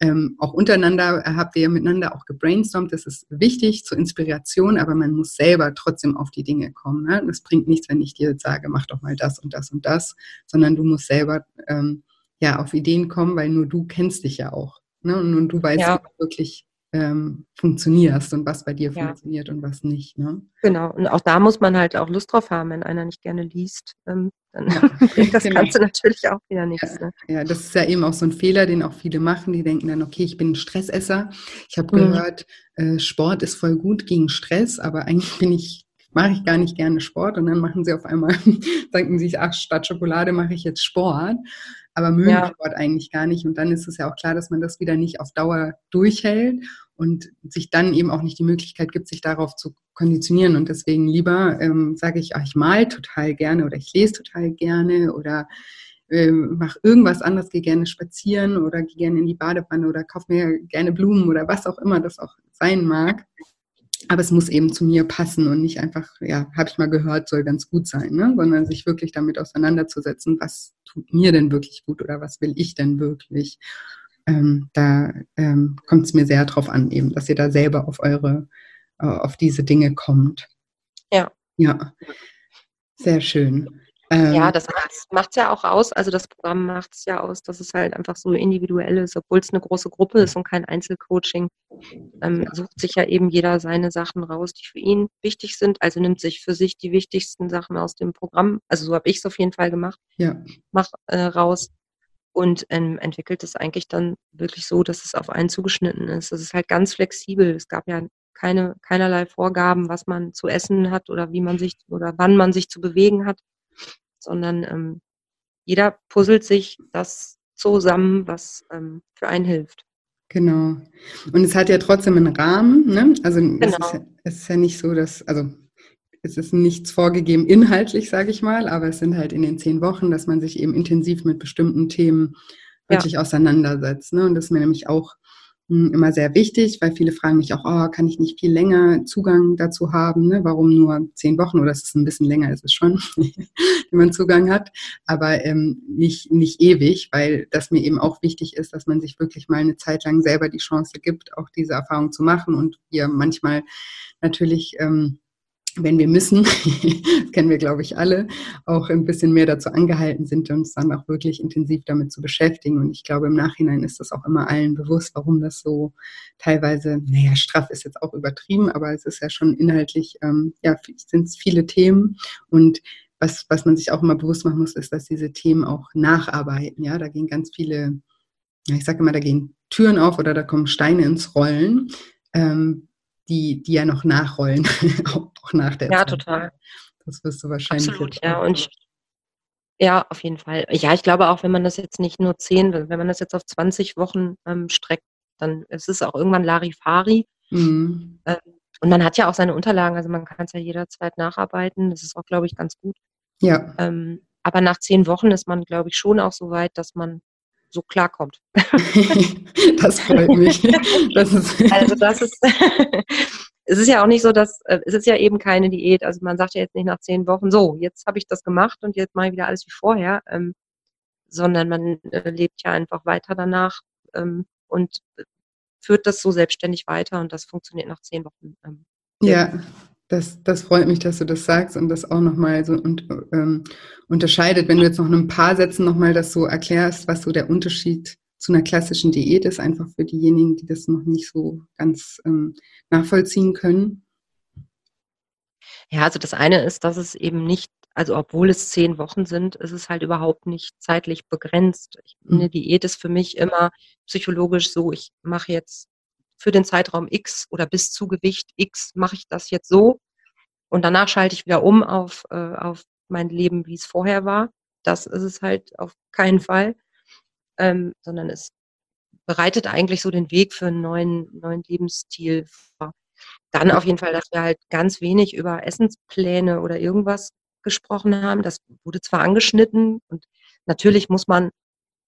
ähm, auch untereinander habt ihr miteinander auch gebrainstormt. Das ist wichtig zur Inspiration, aber man muss selber trotzdem auf die Dinge kommen. Ne? Das bringt nichts, wenn ich dir sage, mach doch mal das und das und das, sondern du musst selber ähm, ja auf Ideen kommen, weil nur du kennst dich ja auch. Ne? Und, und, du weißt, ja. wie du wirklich ähm, funktionierst und was bei dir ja. funktioniert und was nicht. Ne? Genau, und auch da muss man halt auch Lust drauf haben, wenn einer nicht gerne liest, ähm, dann (laughs) bringt das genau. Ganze natürlich auch wieder nichts. Ja. Ne? ja, das ist ja eben auch so ein Fehler, den auch viele machen, die denken dann, okay, ich bin ein Stressesser. Ich habe mhm. gehört, äh, Sport ist voll gut gegen Stress, aber eigentlich bin ich mache ich gar nicht gerne Sport und dann machen sie auf einmal, (laughs) denken sich, ach, statt Schokolade mache ich jetzt Sport aber mögen ja. Sport eigentlich gar nicht. Und dann ist es ja auch klar, dass man das wieder nicht auf Dauer durchhält und sich dann eben auch nicht die Möglichkeit gibt, sich darauf zu konditionieren. Und deswegen lieber ähm, sage ich, ach, ich mal total gerne oder ich lese total gerne oder äh, mache irgendwas anderes, gehe gerne spazieren oder gehe gerne in die Badewanne oder kaufe mir gerne Blumen oder was auch immer das auch sein mag. Aber es muss eben zu mir passen und nicht einfach, ja, habe ich mal gehört, soll ganz gut sein, ne? sondern sich wirklich damit auseinanderzusetzen, was tut mir denn wirklich gut oder was will ich denn wirklich. Ähm, da ähm, kommt es mir sehr drauf an, eben, dass ihr da selber auf eure, äh, auf diese Dinge kommt. Ja. Ja. Sehr schön. Ähm, ja, das macht es ja auch aus. Also das Programm macht es ja aus, dass es halt einfach so individuell ist, obwohl es eine große Gruppe ist und kein Einzelcoaching. Ähm, sucht sich ja eben jeder seine Sachen raus, die für ihn wichtig sind. Also nimmt sich für sich die wichtigsten Sachen aus dem Programm. Also so habe ich es auf jeden Fall gemacht. Ja. Mach äh, raus und ähm, entwickelt es eigentlich dann wirklich so, dass es auf einen zugeschnitten ist. Das ist halt ganz flexibel. Es gab ja keine, keinerlei Vorgaben, was man zu essen hat oder wie man sich oder wann man sich zu bewegen hat sondern ähm, jeder puzzelt sich das zusammen, was ähm, für einen hilft. Genau. Und es hat ja trotzdem einen Rahmen, ne? Also genau. es, ist ja, es ist ja nicht so, dass, also es ist nichts vorgegeben inhaltlich, sage ich mal, aber es sind halt in den zehn Wochen, dass man sich eben intensiv mit bestimmten Themen wirklich ja. auseinandersetzt. Ne? Und das ist mir nämlich auch immer sehr wichtig, weil viele fragen mich auch, oh, kann ich nicht viel länger Zugang dazu haben? Ne? Warum nur zehn Wochen oder es ist ein bisschen länger, ist es schon, (laughs) wenn man Zugang hat, aber ähm, nicht, nicht ewig, weil das mir eben auch wichtig ist, dass man sich wirklich mal eine Zeit lang selber die Chance gibt, auch diese Erfahrung zu machen und wir manchmal natürlich ähm, wenn wir müssen, (laughs) das kennen wir, glaube ich, alle, auch ein bisschen mehr dazu angehalten sind, uns dann auch wirklich intensiv damit zu beschäftigen. Und ich glaube, im Nachhinein ist das auch immer allen bewusst, warum das so teilweise, naja, straff ist jetzt auch übertrieben, aber es ist ja schon inhaltlich, ähm, ja, sind es viele Themen. Und was, was man sich auch immer bewusst machen muss, ist, dass diese Themen auch nacharbeiten. Ja, da gehen ganz viele, ich sage immer, da gehen Türen auf oder da kommen Steine ins Rollen. Ähm, die, die ja noch nachrollen, (laughs) auch nach der Ja, Zeit. total. Das wirst du wahrscheinlich. Absolut, ja. Und ich, ja, auf jeden Fall. Ja, ich glaube auch, wenn man das jetzt nicht nur zehn, wenn man das jetzt auf 20 Wochen ähm, streckt, dann ist es auch irgendwann Larifari. Mhm. Ähm, und man hat ja auch seine Unterlagen, also man kann es ja jederzeit nacharbeiten. Das ist auch, glaube ich, ganz gut. Ja. Ähm, aber nach zehn Wochen ist man, glaube ich, schon auch so weit, dass man so klarkommt. (laughs) das freut mich. (laughs) Das also das ist, (laughs) es ist ja auch nicht so, dass, äh, es ist ja eben keine Diät. Also man sagt ja jetzt nicht nach zehn Wochen, so, jetzt habe ich das gemacht und jetzt mache ich wieder alles wie vorher, ähm, sondern man äh, lebt ja einfach weiter danach ähm, und führt das so selbstständig weiter und das funktioniert nach zehn Wochen. Ähm, ja, das, das freut mich, dass du das sagst und das auch nochmal so und, ähm, unterscheidet. Wenn du jetzt noch in ein paar Sätzen nochmal das so erklärst, was so der Unterschied zu einer klassischen Diät ist, einfach für diejenigen, die das noch nicht so ganz ähm, nachvollziehen können. Ja, also das eine ist, dass es eben nicht, also obwohl es zehn Wochen sind, ist es halt überhaupt nicht zeitlich begrenzt. Eine mhm. Diät ist für mich immer psychologisch so, ich mache jetzt für den Zeitraum X oder bis zu Gewicht X mache ich das jetzt so und danach schalte ich wieder um auf, äh, auf mein Leben, wie es vorher war. Das ist es halt auf keinen Fall, ähm, sondern es bereitet eigentlich so den Weg für einen neuen, neuen Lebensstil vor. Dann auf jeden Fall, dass wir halt ganz wenig über Essenspläne oder irgendwas gesprochen haben. Das wurde zwar angeschnitten und natürlich muss man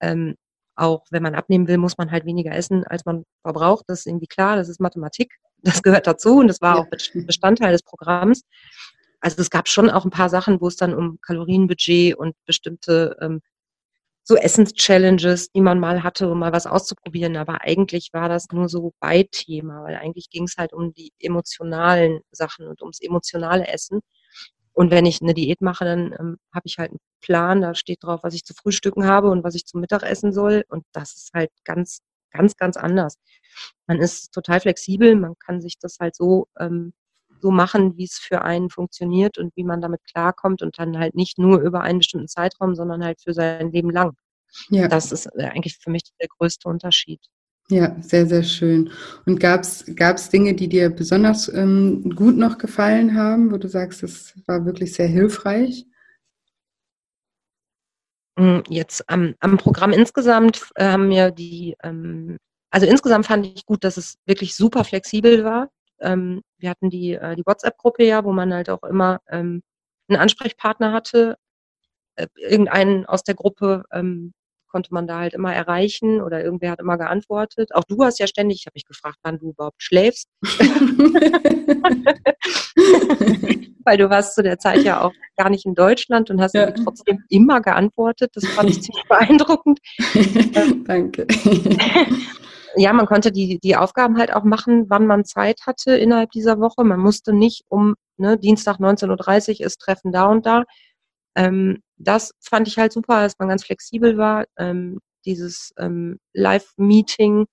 ähm, auch wenn man abnehmen will, muss man halt weniger essen, als man verbraucht. Das ist irgendwie klar, das ist Mathematik, (laughs) das gehört dazu und das war ja. auch Bestandteil des Programms. Also es gab schon auch ein paar Sachen, wo es dann um Kalorienbudget und bestimmte ähm, so Essens-Challenges, die man mal hatte, um mal was auszuprobieren. Aber eigentlich war das nur so Beithema, weil eigentlich ging es halt um die emotionalen Sachen und ums emotionale Essen. Und wenn ich eine Diät mache, dann ähm, habe ich halt einen Plan, da steht drauf, was ich zu frühstücken habe und was ich zum Mittag essen soll. Und das ist halt ganz, ganz, ganz anders. Man ist total flexibel, man kann sich das halt so, ähm, so machen, wie es für einen funktioniert und wie man damit klarkommt und dann halt nicht nur über einen bestimmten Zeitraum, sondern halt für sein Leben lang. Ja. Das ist äh, eigentlich für mich der größte Unterschied. Ja, sehr, sehr schön. Und gab es Dinge, die dir besonders ähm, gut noch gefallen haben, wo du sagst, das war wirklich sehr hilfreich? Hm, jetzt am, am Programm insgesamt äh, haben mir die, ähm, also insgesamt fand ich gut, dass es wirklich super flexibel war. Ähm, wir hatten die, äh, die WhatsApp-Gruppe ja, wo man halt auch immer ähm, einen Ansprechpartner hatte, äh, irgendeinen aus der Gruppe, ähm, konnte man da halt immer erreichen oder irgendwer hat immer geantwortet. Auch du hast ja ständig, ich habe mich gefragt, wann du überhaupt schläfst. (laughs) Weil du warst zu der Zeit ja auch gar nicht in Deutschland und hast ja. trotzdem immer geantwortet. Das fand ich (laughs) ziemlich beeindruckend. Danke. (laughs) ja, man konnte die, die Aufgaben halt auch machen, wann man Zeit hatte innerhalb dieser Woche. Man musste nicht um ne, Dienstag 19.30 Uhr ist Treffen da und da, Ähm, das fand ich halt super, dass man ganz flexibel war. Ähm, dieses ähm, Live-Meeting,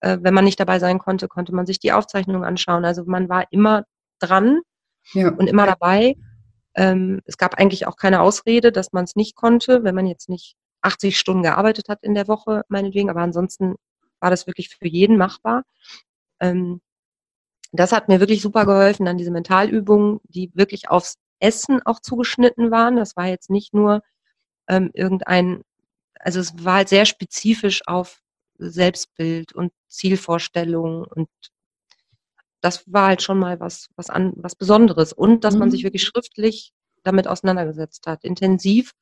äh, wenn man nicht dabei sein konnte, konnte man sich die Aufzeichnung anschauen. Also man war immer dran ja. und immer dabei. Ähm, es gab eigentlich auch keine Ausrede, dass man es nicht konnte, wenn man jetzt nicht 80 Stunden gearbeitet hat in der Woche, meinetwegen. Aber ansonsten war das wirklich für jeden machbar. Ähm, das hat mir wirklich super geholfen, dann diese Mentalübungen, die wirklich aufs Essen auch zugeschnitten waren. Das war jetzt nicht nur ähm, irgendein, also es war halt sehr spezifisch auf Selbstbild und Zielvorstellungen und das war halt schon mal was, was an, was Besonderes. Und dass mhm. man sich wirklich schriftlich damit auseinandergesetzt hat, intensiv,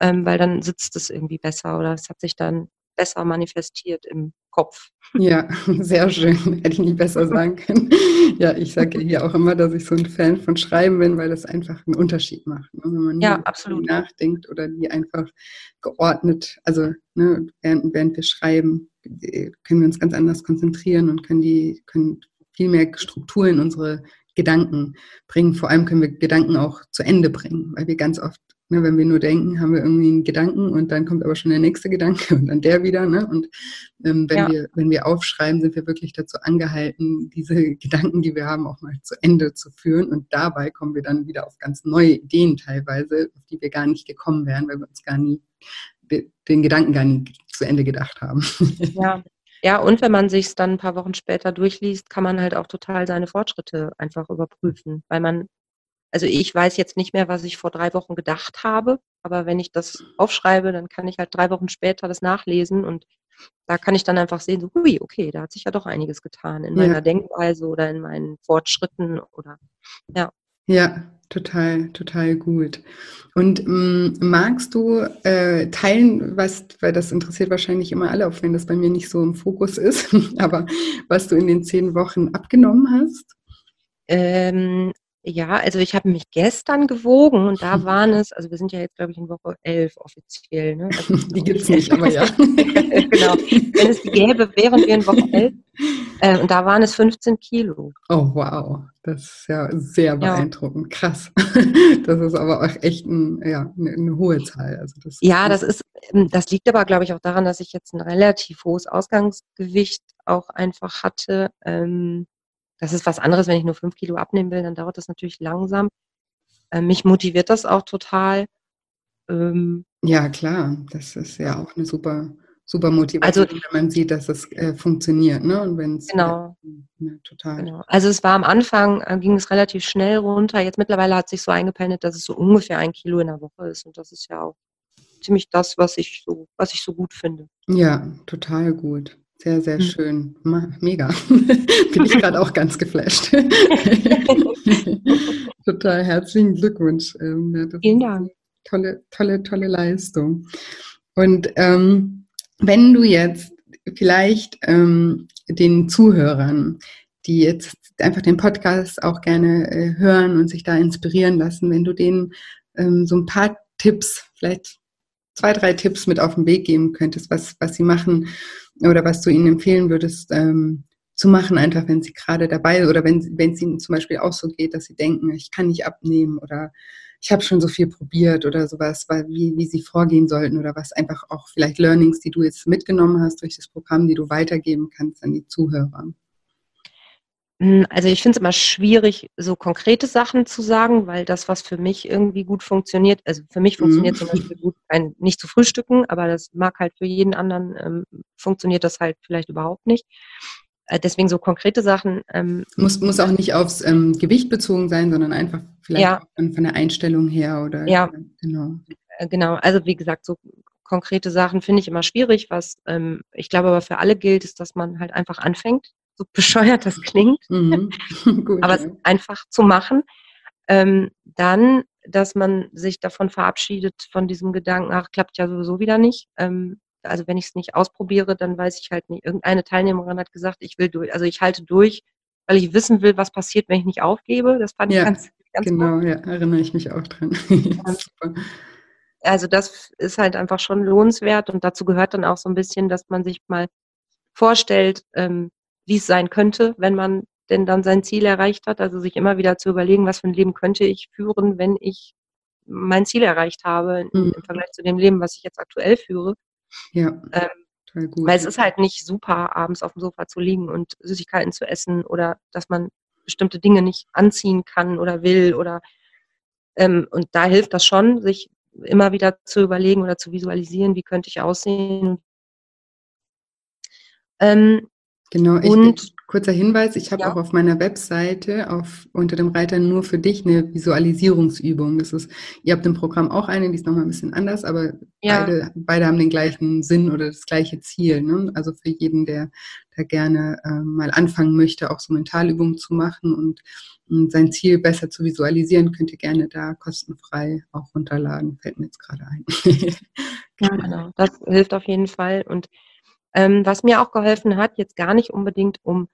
ähm, weil dann sitzt es irgendwie besser oder es hat sich dann besser manifestiert im Kopf. Ja, (laughs) sehr schön. Hätte ich nicht besser (laughs) sagen können. (laughs) Ja, ich sage hier auch immer, dass ich so ein Fan von Schreiben bin, weil das einfach einen Unterschied macht. Ne? Wenn man ja, absolut. nachdenkt oder die einfach geordnet, also ne, während, während wir schreiben, können wir uns ganz anders konzentrieren und können die, können viel mehr Struktur in unsere Gedanken bringen. Vor allem können wir Gedanken auch zu Ende bringen, weil wir ganz oft Ne, wenn wir nur denken, haben wir irgendwie einen Gedanken und dann kommt aber schon der nächste Gedanke (laughs) und dann der wieder. Ne? Und ähm, wenn, ja. wir, wenn wir aufschreiben, sind wir wirklich dazu angehalten, diese (laughs) Gedanken, die wir haben, auch mal zu Ende zu führen. Und dabei kommen wir dann wieder auf ganz neue Ideen teilweise, auf die wir gar nicht gekommen wären, weil wir uns gar nie den Gedanken gar nicht zu Ende gedacht haben. (laughs) Ja, ja, und wenn man sich es dann ein paar Wochen später durchliest, kann man halt auch total seine Fortschritte einfach überprüfen, weil man also ich weiß jetzt nicht mehr, was ich vor drei Wochen gedacht habe, aber wenn ich das aufschreibe, dann kann ich halt drei Wochen später das nachlesen und da kann ich dann einfach sehen, so, hui, okay, da hat sich ja doch einiges getan in meiner ja. Denkweise oder in meinen Fortschritten oder ja. Ja, total, total gut. Und ähm, magst du äh, teilen, was, weil das interessiert wahrscheinlich immer alle, auch wenn das bei mir nicht so im Fokus ist, (laughs) aber was du in den zehn Wochen abgenommen hast? Ähm, ja, also ich habe mich gestern gewogen und da (laughs) waren es, also wir sind ja jetzt, glaube ich, in Woche 11 offiziell. Ne? Also (laughs) die gibt es nicht, aber ja. (laughs) genau. Wenn es die gäbe, wären wir in Woche 11. Äh, und da waren es 15 Kilo. Oh, wow. Das ist ja sehr beeindruckend. Ja. Krass. Das ist aber auch echt ein, ja, eine, eine hohe Zahl. Also das ja, das ist, ähm, das liegt aber, glaube ich, auch daran, dass ich jetzt ein relativ hohes Ausgangsgewicht auch einfach hatte. Ähm, das ist was anderes, wenn ich nur fünf Kilo abnehmen will, dann dauert das natürlich langsam. Äh, mich motiviert das auch total. Ähm, ja, klar, das ist ja auch eine super, super Motivation, also, wenn man sieht, dass es äh, funktioniert, ne? Und wenn es genau, ja, total. Genau. Also es war am Anfang äh, ging es relativ schnell runter. Jetzt mittlerweile hat sich so eingependelt, dass es so ungefähr ein Kilo in der Woche ist und das ist ja auch ziemlich das, was ich so, was ich so gut finde. Ja, total gut. Sehr, sehr hm. schön. Mega. (laughs) Bin ich gerade auch ganz geflasht. (laughs) Total herzlichen Glückwunsch. Ähm, Vielen Dank. Tolle, tolle, tolle Leistung. Und ähm, wenn du jetzt vielleicht ähm, den Zuhörern, die jetzt einfach den Podcast auch gerne äh, hören und sich da inspirieren lassen, wenn du denen ähm, so ein paar Tipps, vielleicht zwei, drei Tipps mit auf den Weg geben könntest, was, was sie machen oder was du ihnen empfehlen würdest ähm, zu machen, einfach wenn sie gerade dabei oder wenn, wenn es ihnen zum Beispiel auch so geht, dass sie denken, ich kann nicht abnehmen oder ich habe schon so viel probiert oder sowas, wie, wie sie vorgehen sollten oder was einfach auch vielleicht Learnings, die du jetzt mitgenommen hast durch das Programm, die du weitergeben kannst an die Zuhörer. Hm, also ich finde es immer schwierig, so konkrete Sachen zu sagen, weil das, was für mich irgendwie gut funktioniert, also für mich funktioniert mhm. zum Beispiel gut, ein, nicht zu frühstücken, aber das mag halt für jeden anderen, ähm, funktioniert das halt vielleicht überhaupt nicht. Äh, deswegen so konkrete Sachen. Ähm, muss, muss auch nicht aufs ähm, Gewicht bezogen sein, sondern einfach vielleicht ja. von, von, der Einstellung her oder ja, genau. Äh, genau, also wie gesagt, so konkrete Sachen finde ich immer schwierig. Was ähm, ich glaube aber für alle gilt, ist, dass man halt einfach anfängt so bescheuert das klingt, mhm. (laughs) Gut, aber ja. es einfach zu machen. Ähm, dann, dass man sich davon verabschiedet, von diesem Gedanken, ach, klappt ja sowieso wieder nicht. Ähm, also wenn ich es nicht ausprobiere, dann weiß ich halt nicht. Irgendeine Teilnehmerin hat gesagt, ich will durch, also ich halte durch, weil ich wissen will, was passiert, wenn ich nicht aufgebe. Das fand ja, ich ganz, ganz Genau, gut. ja, erinnere ich mich auch dran. (laughs) also das ist halt einfach schon lohnenswert und dazu gehört dann auch so ein bisschen, dass man sich mal vorstellt, ähm, wie es sein könnte, wenn man denn dann sein Ziel erreicht hat. Also sich immer wieder zu überlegen, was für ein Leben könnte ich führen, wenn ich mein Ziel erreicht habe mhm. im Vergleich zu dem Leben, was ich jetzt aktuell führe. Ja. Ähm, total gut. Weil es ist halt nicht super, abends auf dem Sofa zu liegen und Süßigkeiten zu essen oder dass man bestimmte Dinge nicht anziehen kann oder will oder ähm, und da hilft das schon, sich immer wieder zu überlegen oder zu visualisieren, wie könnte ich aussehen. Ähm, genau, ich, und Kurzer Hinweis, ich habe ja. auch auf meiner Webseite auf, unter dem Reiter nur für dich eine Visualisierungsübung. Das ist, ihr habt im Programm auch eine, die ist nochmal ein bisschen anders, aber ja. beide, beide haben den gleichen Sinn oder das gleiche Ziel. Ne? Also für jeden, der da gerne äh, mal anfangen möchte, auch so Mentalübungen zu machen und, und sein Ziel besser zu visualisieren, könnt ihr gerne da kostenfrei auch runterladen. Fällt mir jetzt gerade ein. (laughs) genau. Das hilft auf jeden Fall. Und ähm, was mir auch geholfen hat, jetzt gar nicht unbedingt um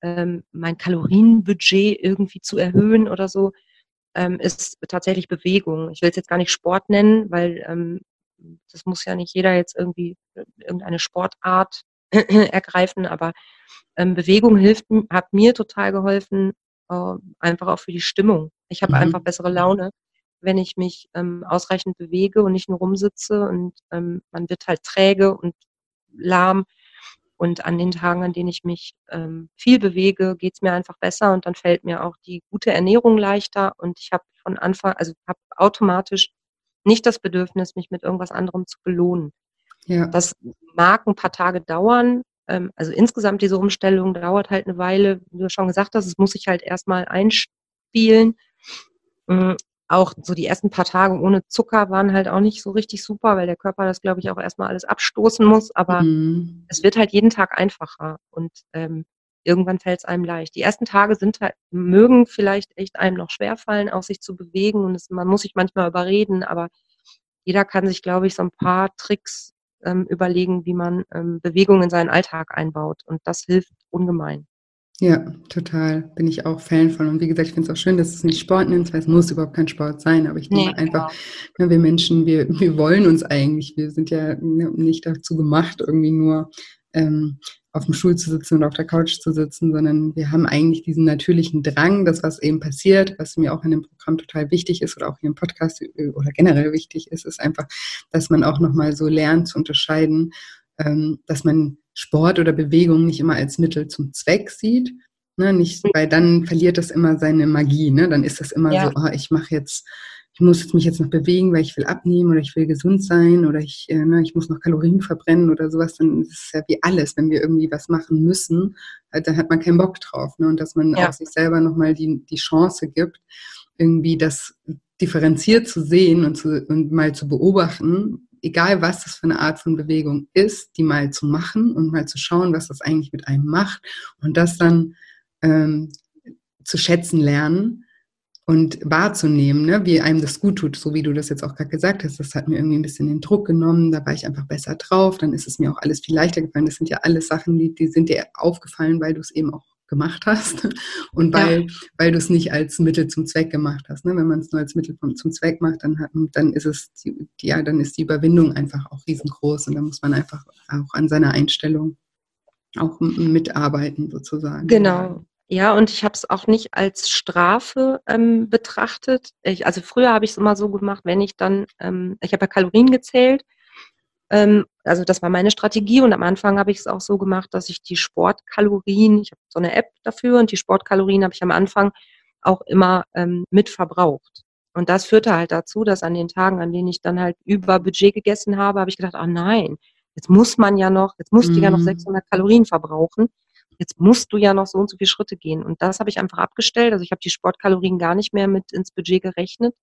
ähm, mein Kalorienbudget irgendwie zu erhöhen oder so, ähm, ist tatsächlich Bewegung. Ich will es jetzt gar nicht Sport nennen, weil ähm, das muss ja nicht jeder jetzt irgendwie irgendeine Sportart (clears throat) ergreifen, aber ähm, Bewegung hilft, hat mir total geholfen, äh, einfach auch für die Stimmung. Ich habe mhm. einfach bessere Laune, wenn ich mich ähm, ausreichend bewege und nicht nur rumsitze und ähm, man wird halt träge und lahm und an den Tagen, an denen ich mich ähm, viel bewege, geht es mir einfach besser und dann fällt mir auch die gute Ernährung leichter und ich habe von Anfang, also habe automatisch nicht das Bedürfnis, mich mit irgendwas anderem zu belohnen. Ja. Das mag ein paar Tage dauern. Ähm, also insgesamt diese Umstellung dauert halt eine Weile. Wie du schon gesagt hast, es muss sich halt erstmal einspielen. Auch so die ersten paar Tage ohne Zucker waren halt auch nicht so richtig super, weil der Körper das, glaube ich, auch erstmal alles abstoßen muss. Aber mhm. es wird halt jeden Tag einfacher und ähm, irgendwann fällt es einem leicht. Die ersten Tage sind halt, mögen vielleicht echt einem noch schwerfallen, auch sich zu bewegen und es, man muss sich manchmal überreden, aber jeder kann sich, glaube ich, so ein paar Tricks ähm, überlegen, wie man ähm, Bewegung in seinen Alltag einbaut und das hilft ungemein. Ja, total. Bin ich auch Fan von. Und wie gesagt, ich finde es auch schön, dass es nicht Sport nennt, weil es muss überhaupt kein Sport sein. Aber ich denke nee, einfach, genau. wir Menschen, wir, wir wollen uns eigentlich, wir sind ja nicht dazu gemacht, irgendwie nur ähm, auf dem Stuhl zu sitzen oder auf der Couch zu sitzen, sondern wir haben eigentlich diesen natürlichen Drang, das, was eben passiert, was mir auch in dem Programm total wichtig ist oder auch hier im Podcast äh, oder generell wichtig ist, ist einfach, dass man auch nochmal so lernt zu unterscheiden, ähm, dass man Sport oder Bewegung nicht immer als Mittel zum Zweck sieht. Ne? Nicht, weil dann verliert das immer seine Magie. Ne? Dann ist das immer ja. so, oh, ich mache jetzt, ich muss jetzt mich jetzt noch bewegen, weil ich will abnehmen oder ich will gesund sein oder ich, äh, ne, ich muss noch Kalorien verbrennen oder sowas. Dann ist es ja wie alles, wenn wir irgendwie was machen müssen, halt, dann hat man keinen Bock drauf. Ne? Und dass man ja. auch sich selber nochmal die, die Chance gibt, irgendwie das differenziert zu sehen und, zu, und mal zu beobachten, egal was das für eine Art von Bewegung ist, die mal zu machen und mal zu schauen, was das eigentlich mit einem macht und das dann ähm, zu schätzen lernen und wahrzunehmen, ne, wie einem das gut tut, so wie du das jetzt auch gerade gesagt hast. Das hat mir irgendwie ein bisschen den Druck genommen, da war ich einfach besser drauf, dann ist es mir auch alles viel leichter gefallen. Das sind ja alles Sachen, die, die sind dir aufgefallen, weil du es eben auch gemacht hast (laughs) und weil, ja. weil du es nicht als Mittel zum Zweck gemacht hast. Ne? Wenn man es nur als Mittel zum Zweck macht, dann, hat, dann ist es, die, ja, dann ist die Überwindung einfach auch riesengroß und da muss man einfach auch an seiner Einstellung auch mitarbeiten sozusagen. Genau. Ja, und ich habe es auch nicht als Strafe ähm, betrachtet. Ich, also früher habe ich es immer so gemacht, wenn ich dann, ähm, ich habe ja Kalorien gezählt also das war meine Strategie und am Anfang habe ich es auch so gemacht, dass ich die Sportkalorien, ich habe so eine App dafür und die Sportkalorien habe ich am Anfang auch immer ähm, mit verbraucht. Und das führte halt dazu, dass an den Tagen, an denen ich dann halt über Budget gegessen habe, habe ich gedacht, ah nein, jetzt muss man ja noch, jetzt musst du ja noch 600 mhm. Kalorien verbrauchen. Jetzt musst du ja noch so und so viele Schritte gehen. Und das habe ich einfach abgestellt. Also ich habe die Sportkalorien gar nicht mehr mit ins Budget gerechnet,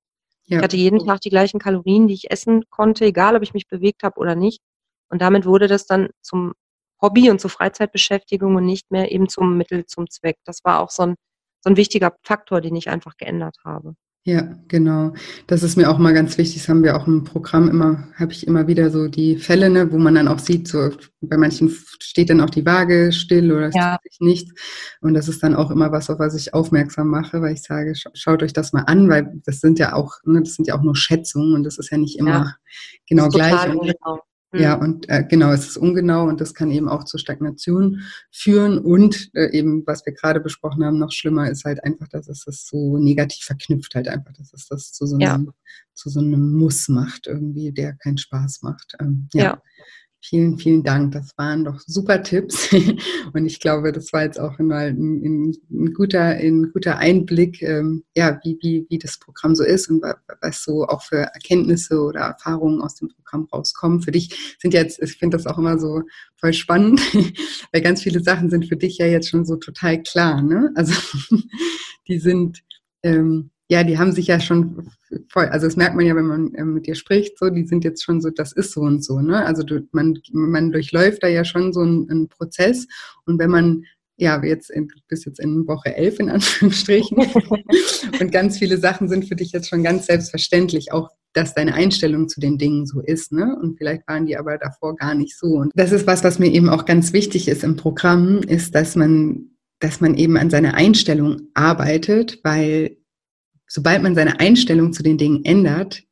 ja. Ich hatte jeden Tag die gleichen Kalorien, die ich essen konnte, egal ob ich mich bewegt habe oder nicht. Und damit wurde das dann zum Hobby und zur Freizeitbeschäftigung und nicht mehr eben zum Mittel zum Zweck. Das war auch so ein, so ein wichtiger Faktor, den ich einfach geändert habe. Ja, genau. Das ist mir auch mal ganz wichtig. Das haben wir auch im Programm immer, habe ich immer wieder so die Fälle, ne, wo man dann auch sieht, so bei manchen steht dann auch die Waage still oder es ja. tut sich nichts. Und das ist dann auch immer was, auf was ich aufmerksam mache, weil ich sage, schaut euch das mal an, weil das sind ja auch, ne, das sind ja auch nur Schätzungen und das ist ja nicht immer ja, genau gleich. Und, Ja, mhm. und äh, genau, es ist ungenau und das kann eben auch zur Stagnation führen. Und äh, eben, was wir gerade besprochen haben, noch schlimmer ist halt einfach, dass es das so negativ verknüpft halt einfach, dass es das zu so einem, ja. zu so einem Muss macht, irgendwie, der keinen Spaß macht. Ähm, ja. ja. Vielen, vielen Dank. Das waren doch super Tipps. (laughs) Und ich glaube, das war jetzt auch mal ein, ein, ein guter, ein guter Einblick, ähm, ja, wie, wie, wie das Programm so ist und was so auch für Erkenntnisse oder Erfahrungen aus dem Programm rauskommen. Für dich sind jetzt, ich finde das auch immer so voll spannend, (laughs) weil ganz viele Sachen sind für dich ja jetzt schon so total klar. Ne? Also (laughs) die sind, ähm, ja, die haben sich ja schon voll, also das merkt man ja, wenn man äh, mit dir spricht, so, die sind jetzt schon so, das ist so und so, ne? Also du, man, man durchläuft da ja schon so einen, einen Prozess und wenn man ja, jetzt in, bis jetzt in Woche elf in Anführungsstrichen. (laughs) und ganz viele Sachen sind für dich jetzt schon ganz selbstverständlich, auch dass deine Einstellung zu den Dingen so ist, ne? Und vielleicht waren die aber davor gar nicht so. Und das ist was, was mir eben auch ganz wichtig ist im Programm, ist, dass man, dass man eben an seiner Einstellung arbeitet, weil sobald man seine Einstellung zu den Dingen ändert,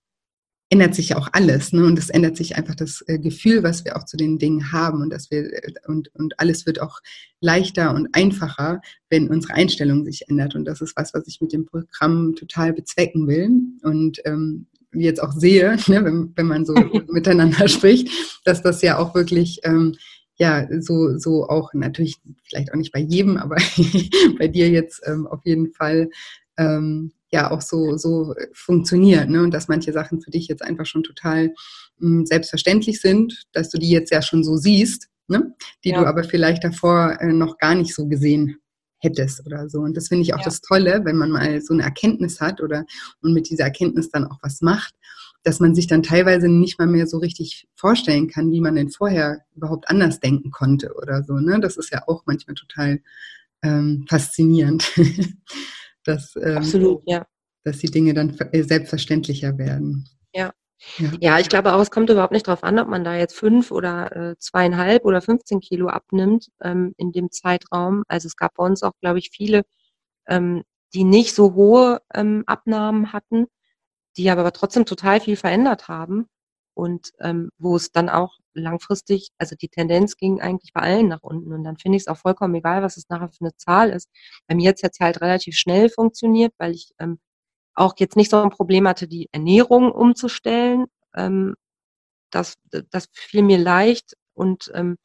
ändert sich ja auch alles. Ne? Und es ändert sich einfach das äh, Gefühl, was wir auch zu den Dingen haben. Und, dass wir, äh, und, und alles wird auch leichter und einfacher, wenn unsere Einstellung sich ändert. Und das ist was, was ich mit dem Programm total bezwecken will. Und ähm, jetzt auch sehe, (laughs) ne, wenn, wenn man so (laughs) miteinander spricht, dass das ja auch wirklich ähm, ja so so auch natürlich vielleicht auch nicht bei jedem, aber (laughs) bei dir jetzt ähm, auf jeden Fall ähm, ja auch so, so funktioniert. Ne? Und dass manche Sachen für dich jetzt einfach schon total mh, hm, selbstverständlich sind, dass du die jetzt ja schon so siehst, ne? die ja. du aber vielleicht davor äh, noch gar nicht so gesehen hättest oder so. Und das finde ich auch ja. das Tolle, wenn man mal so eine Erkenntnis hat oder und mit dieser Erkenntnis dann auch was macht, dass man sich dann teilweise nicht mal mehr so richtig vorstellen kann, wie man denn vorher überhaupt anders denken konnte oder so. Ne? Das ist ja auch manchmal total ähm, faszinierend. (laughs) dass, ähm, Absolut, ja. dass die Dinge dann äh, selbstverständlicher werden. Ja. Ja. ja. ich glaube auch, es kommt überhaupt nicht darauf an, ob man da jetzt fünf oder äh, zweieinhalb oder 15 Kilo abnimmt ähm, in dem Zeitraum. Also es gab bei uns auch, glaube ich, viele, ähm, die nicht so hohe ähm, Abnahmen hatten, die aber trotzdem total viel verändert haben und ähm, wo es dann auch langfristig, also die Tendenz ging eigentlich bei allen nach unten und dann finde ich es auch vollkommen egal, was es nachher für eine Zahl ist. Bei mir hat es halt relativ schnell funktioniert, weil ich ähm, auch jetzt nicht so ein Problem hatte, die Ernährung umzustellen. Ähm, das, das fiel mir leicht und ähm,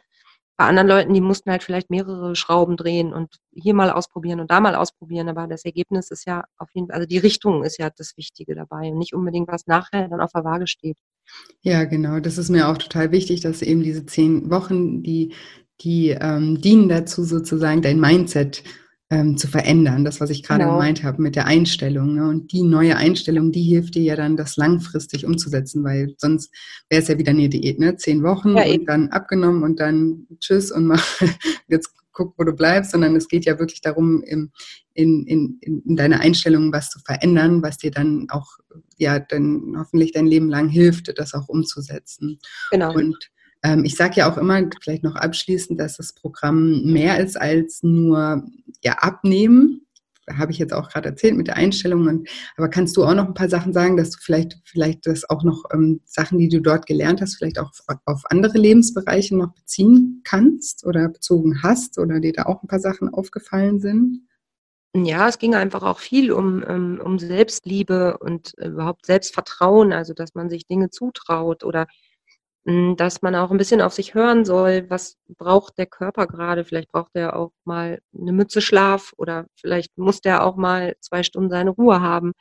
bei anderen Leuten, die mussten halt vielleicht mehrere Schrauben drehen und hier mal ausprobieren und da mal ausprobieren, aber das Ergebnis ist ja auf jeden Fall, also die Richtung ist ja das Wichtige dabei und nicht unbedingt, was nachher dann auf der Waage steht. Ja, genau. Das ist mir auch total wichtig, dass eben diese zehn Wochen, die, die ähm, dienen dazu, sozusagen dein Mindset ähm, zu verändern. Das, was ich gerade genau. gemeint habe mit der Einstellung. Ne? Und die neue Einstellung, die hilft dir ja dann, das langfristig umzusetzen, weil sonst wäre es ja wieder eine Diät, ne? Zehn Wochen ja, und dann abgenommen und dann tschüss und mach (laughs) jetzt guck, wo du bleibst, sondern es geht ja wirklich darum, im, in, in, in deiner Einstellung was zu verändern, was dir dann auch, ja, dann hoffentlich dein Leben lang hilft, das auch umzusetzen. Genau. Und ähm, ich sage ja auch immer, vielleicht noch abschließend, dass das Programm mehr ist als nur ja, abnehmen, habe ich jetzt auch gerade erzählt mit der Einstellung. Und, aber kannst du auch noch ein paar Sachen sagen, dass du vielleicht, vielleicht das auch noch ähm, Sachen, die du dort gelernt hast, vielleicht auch auf, auf, andere Lebensbereiche noch beziehen kannst oder bezogen hast oder dir da auch ein paar Sachen aufgefallen sind? Ja, es ging einfach auch viel um, um, um Selbstliebe und überhaupt Selbstvertrauen, also dass man sich Dinge zutraut oder hm, dass man auch ein bisschen auf sich hören soll, was braucht der Körper gerade. Vielleicht braucht er auch mal eine Mütze Schlaf oder vielleicht muss der auch mal zwei Stunden seine Ruhe haben.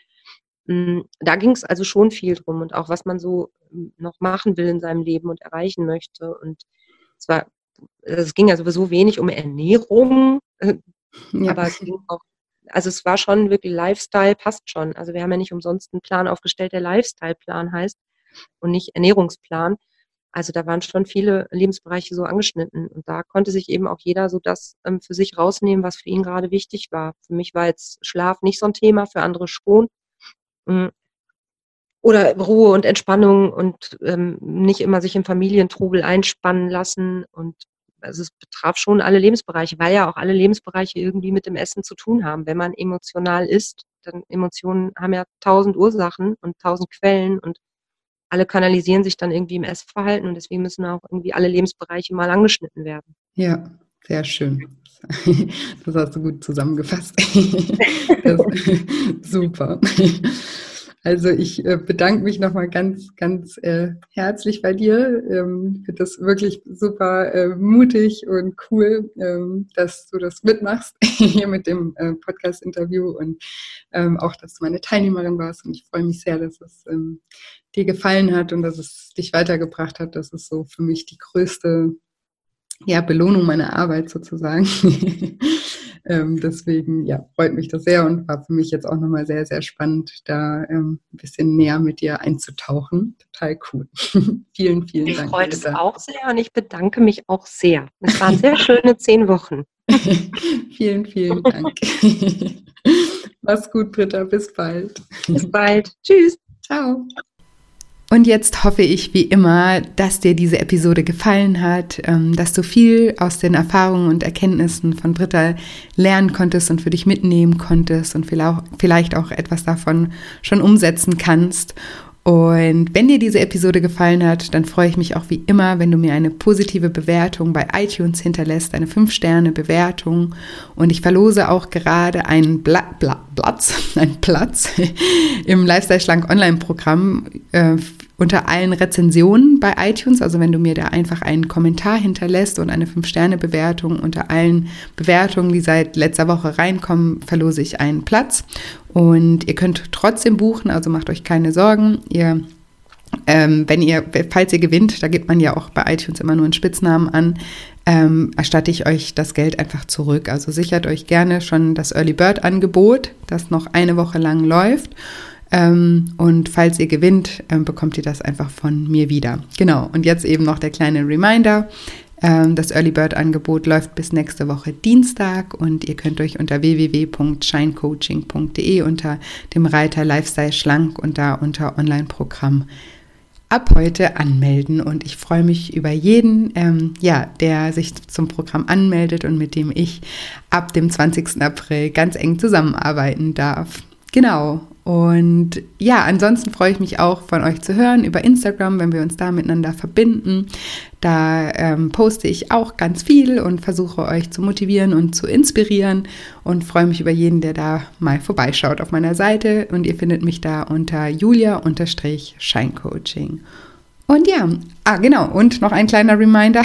Hm, da ging es also schon viel drum und auch was man so hm, noch machen will in seinem Leben und erreichen möchte. Und zwar, es ging ja sowieso wenig um Ernährung, äh, ja. aber es ging auch also es war schon wirklich Lifestyle, passt schon. Also wir haben ja nicht umsonst einen Plan aufgestellt, der Lifestyle-Plan heißt und nicht Ernährungsplan. Also da waren schon viele Lebensbereiche so angeschnitten. Und da konnte sich eben auch jeder so das ähm, für sich rausnehmen, was für ihn gerade wichtig war. Für mich war jetzt Schlaf nicht so ein Thema, für andere schon. Mhm. Oder Ruhe und Entspannung und ähm, nicht immer sich im Familientrubel einspannen lassen. Und also es betraf schon alle Lebensbereiche, weil ja auch alle Lebensbereiche irgendwie mit dem Essen zu tun haben. Wenn man emotional ist, dann Emotionen haben ja tausend Ursachen und tausend Quellen und alle kanalisieren sich dann irgendwie im Essverhalten und deswegen müssen auch irgendwie alle Lebensbereiche mal angeschnitten werden. Ja, sehr schön. Das hast du gut zusammengefasst. (laughs) Das, (laughs) super. Also ich äh, bedanke mich nochmal ganz, ganz äh, herzlich bei dir. Ähm, ich finde das wirklich super äh, mutig und cool, ähm, dass du das mitmachst (laughs) hier mit dem äh, Podcast-Interview und ähm, auch, dass du meine Teilnehmerin warst. Und ich freue mich sehr, dass es ähm, dir gefallen hat und dass es dich weitergebracht hat. Das ist so für mich die größte ja, Belohnung meiner Arbeit sozusagen. (laughs) ähm, deswegen, ja, freut mich das sehr und war für mich jetzt auch nochmal sehr, sehr spannend, da ähm, ein bisschen näher mit dir einzutauchen. Total cool. (laughs) vielen, vielen ich Dank. Ich freut es auch sehr und ich bedanke mich auch sehr. Es waren sehr schöne zehn Wochen. (laughs) vielen, vielen Dank. (laughs) Mach's gut, Britta. Bis bald. Bis bald. Tschüss. Ciao. Und jetzt hoffe ich wie immer, dass dir diese Episode gefallen hat, ähm, dass du viel aus den Erfahrungen und Erkenntnissen von Britta lernen konntest und für dich mitnehmen konntest und vielleicht auch etwas davon schon umsetzen kannst. Und wenn dir diese Episode gefallen hat, dann freue ich mich auch wie immer, wenn du mir eine positive Bewertung bei iTunes hinterlässt, eine 5-Sterne-Bewertung. Und ich verlose auch gerade einen Bla Bla Platz, (laughs) einen Platz im Lifestyle Schlank Online-Programm äh, unter allen Rezensionen bei iTunes. Also wenn du mir da einfach einen Kommentar hinterlässt und eine 5-Sterne-Bewertung unter allen Bewertungen, die seit letzter Woche reinkommen, verlose ich einen Platz. Und ihr könnt trotzdem buchen, also macht euch keine Sorgen. Ihr ähm, wenn ihr, falls ihr gewinnt, da gibt man ja auch bei iTunes immer nur einen Spitznamen an, ähm, erstatte ich euch das Geld einfach zurück. Also sichert euch gerne schon das Early Bird Angebot, das noch eine Woche lang läuft. Ähm, und falls ihr gewinnt, ähm, bekommt ihr das einfach von mir wieder. Genau. Und jetzt eben noch der kleine Reminder. Ähm, das Early Bird Angebot läuft bis nächste Woche Dienstag und ihr könnt euch unter www.shinecoaching.de unter dem Reiter Lifestyle Schlank und da unter Online-Programm ab heute anmelden und ich freue mich über jeden, ähm, ja, der sich zum Programm anmeldet und mit dem ich ab dem 20. April ganz eng zusammenarbeiten darf. Genau. Und ja, ansonsten freue ich mich auch von euch zu hören über Instagram, wenn wir uns da miteinander verbinden. Da ähm, poste ich auch ganz viel und versuche euch zu motivieren und zu inspirieren und freue mich über jeden, der da mal vorbeischaut auf meiner Seite. Und ihr findet mich da unter julia-scheincoaching. Und ja, ah genau, und noch ein kleiner Reminder,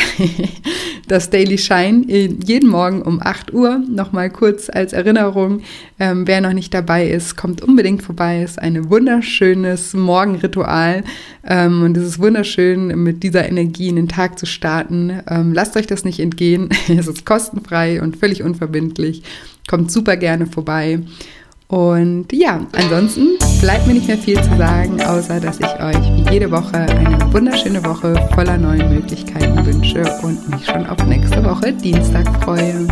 (laughs) das Daily Shine jeden Morgen um 8 Uhr, nochmal kurz als Erinnerung, ähm, wer noch nicht dabei ist, kommt unbedingt vorbei, ist ein wunderschönes Morgenritual ähm, und es ist wunderschön, mit dieser Energie in den Tag zu starten. Ähm, lasst euch das nicht entgehen, (laughs) es ist kostenfrei und völlig unverbindlich, kommt super gerne vorbei. Und ja, ansonsten bleibt mir nicht mehr viel zu sagen, außer dass ich euch wie jede Woche eine wunderschöne Woche voller neuen Möglichkeiten wünsche und mich schon auf nächste Woche Dienstag freue.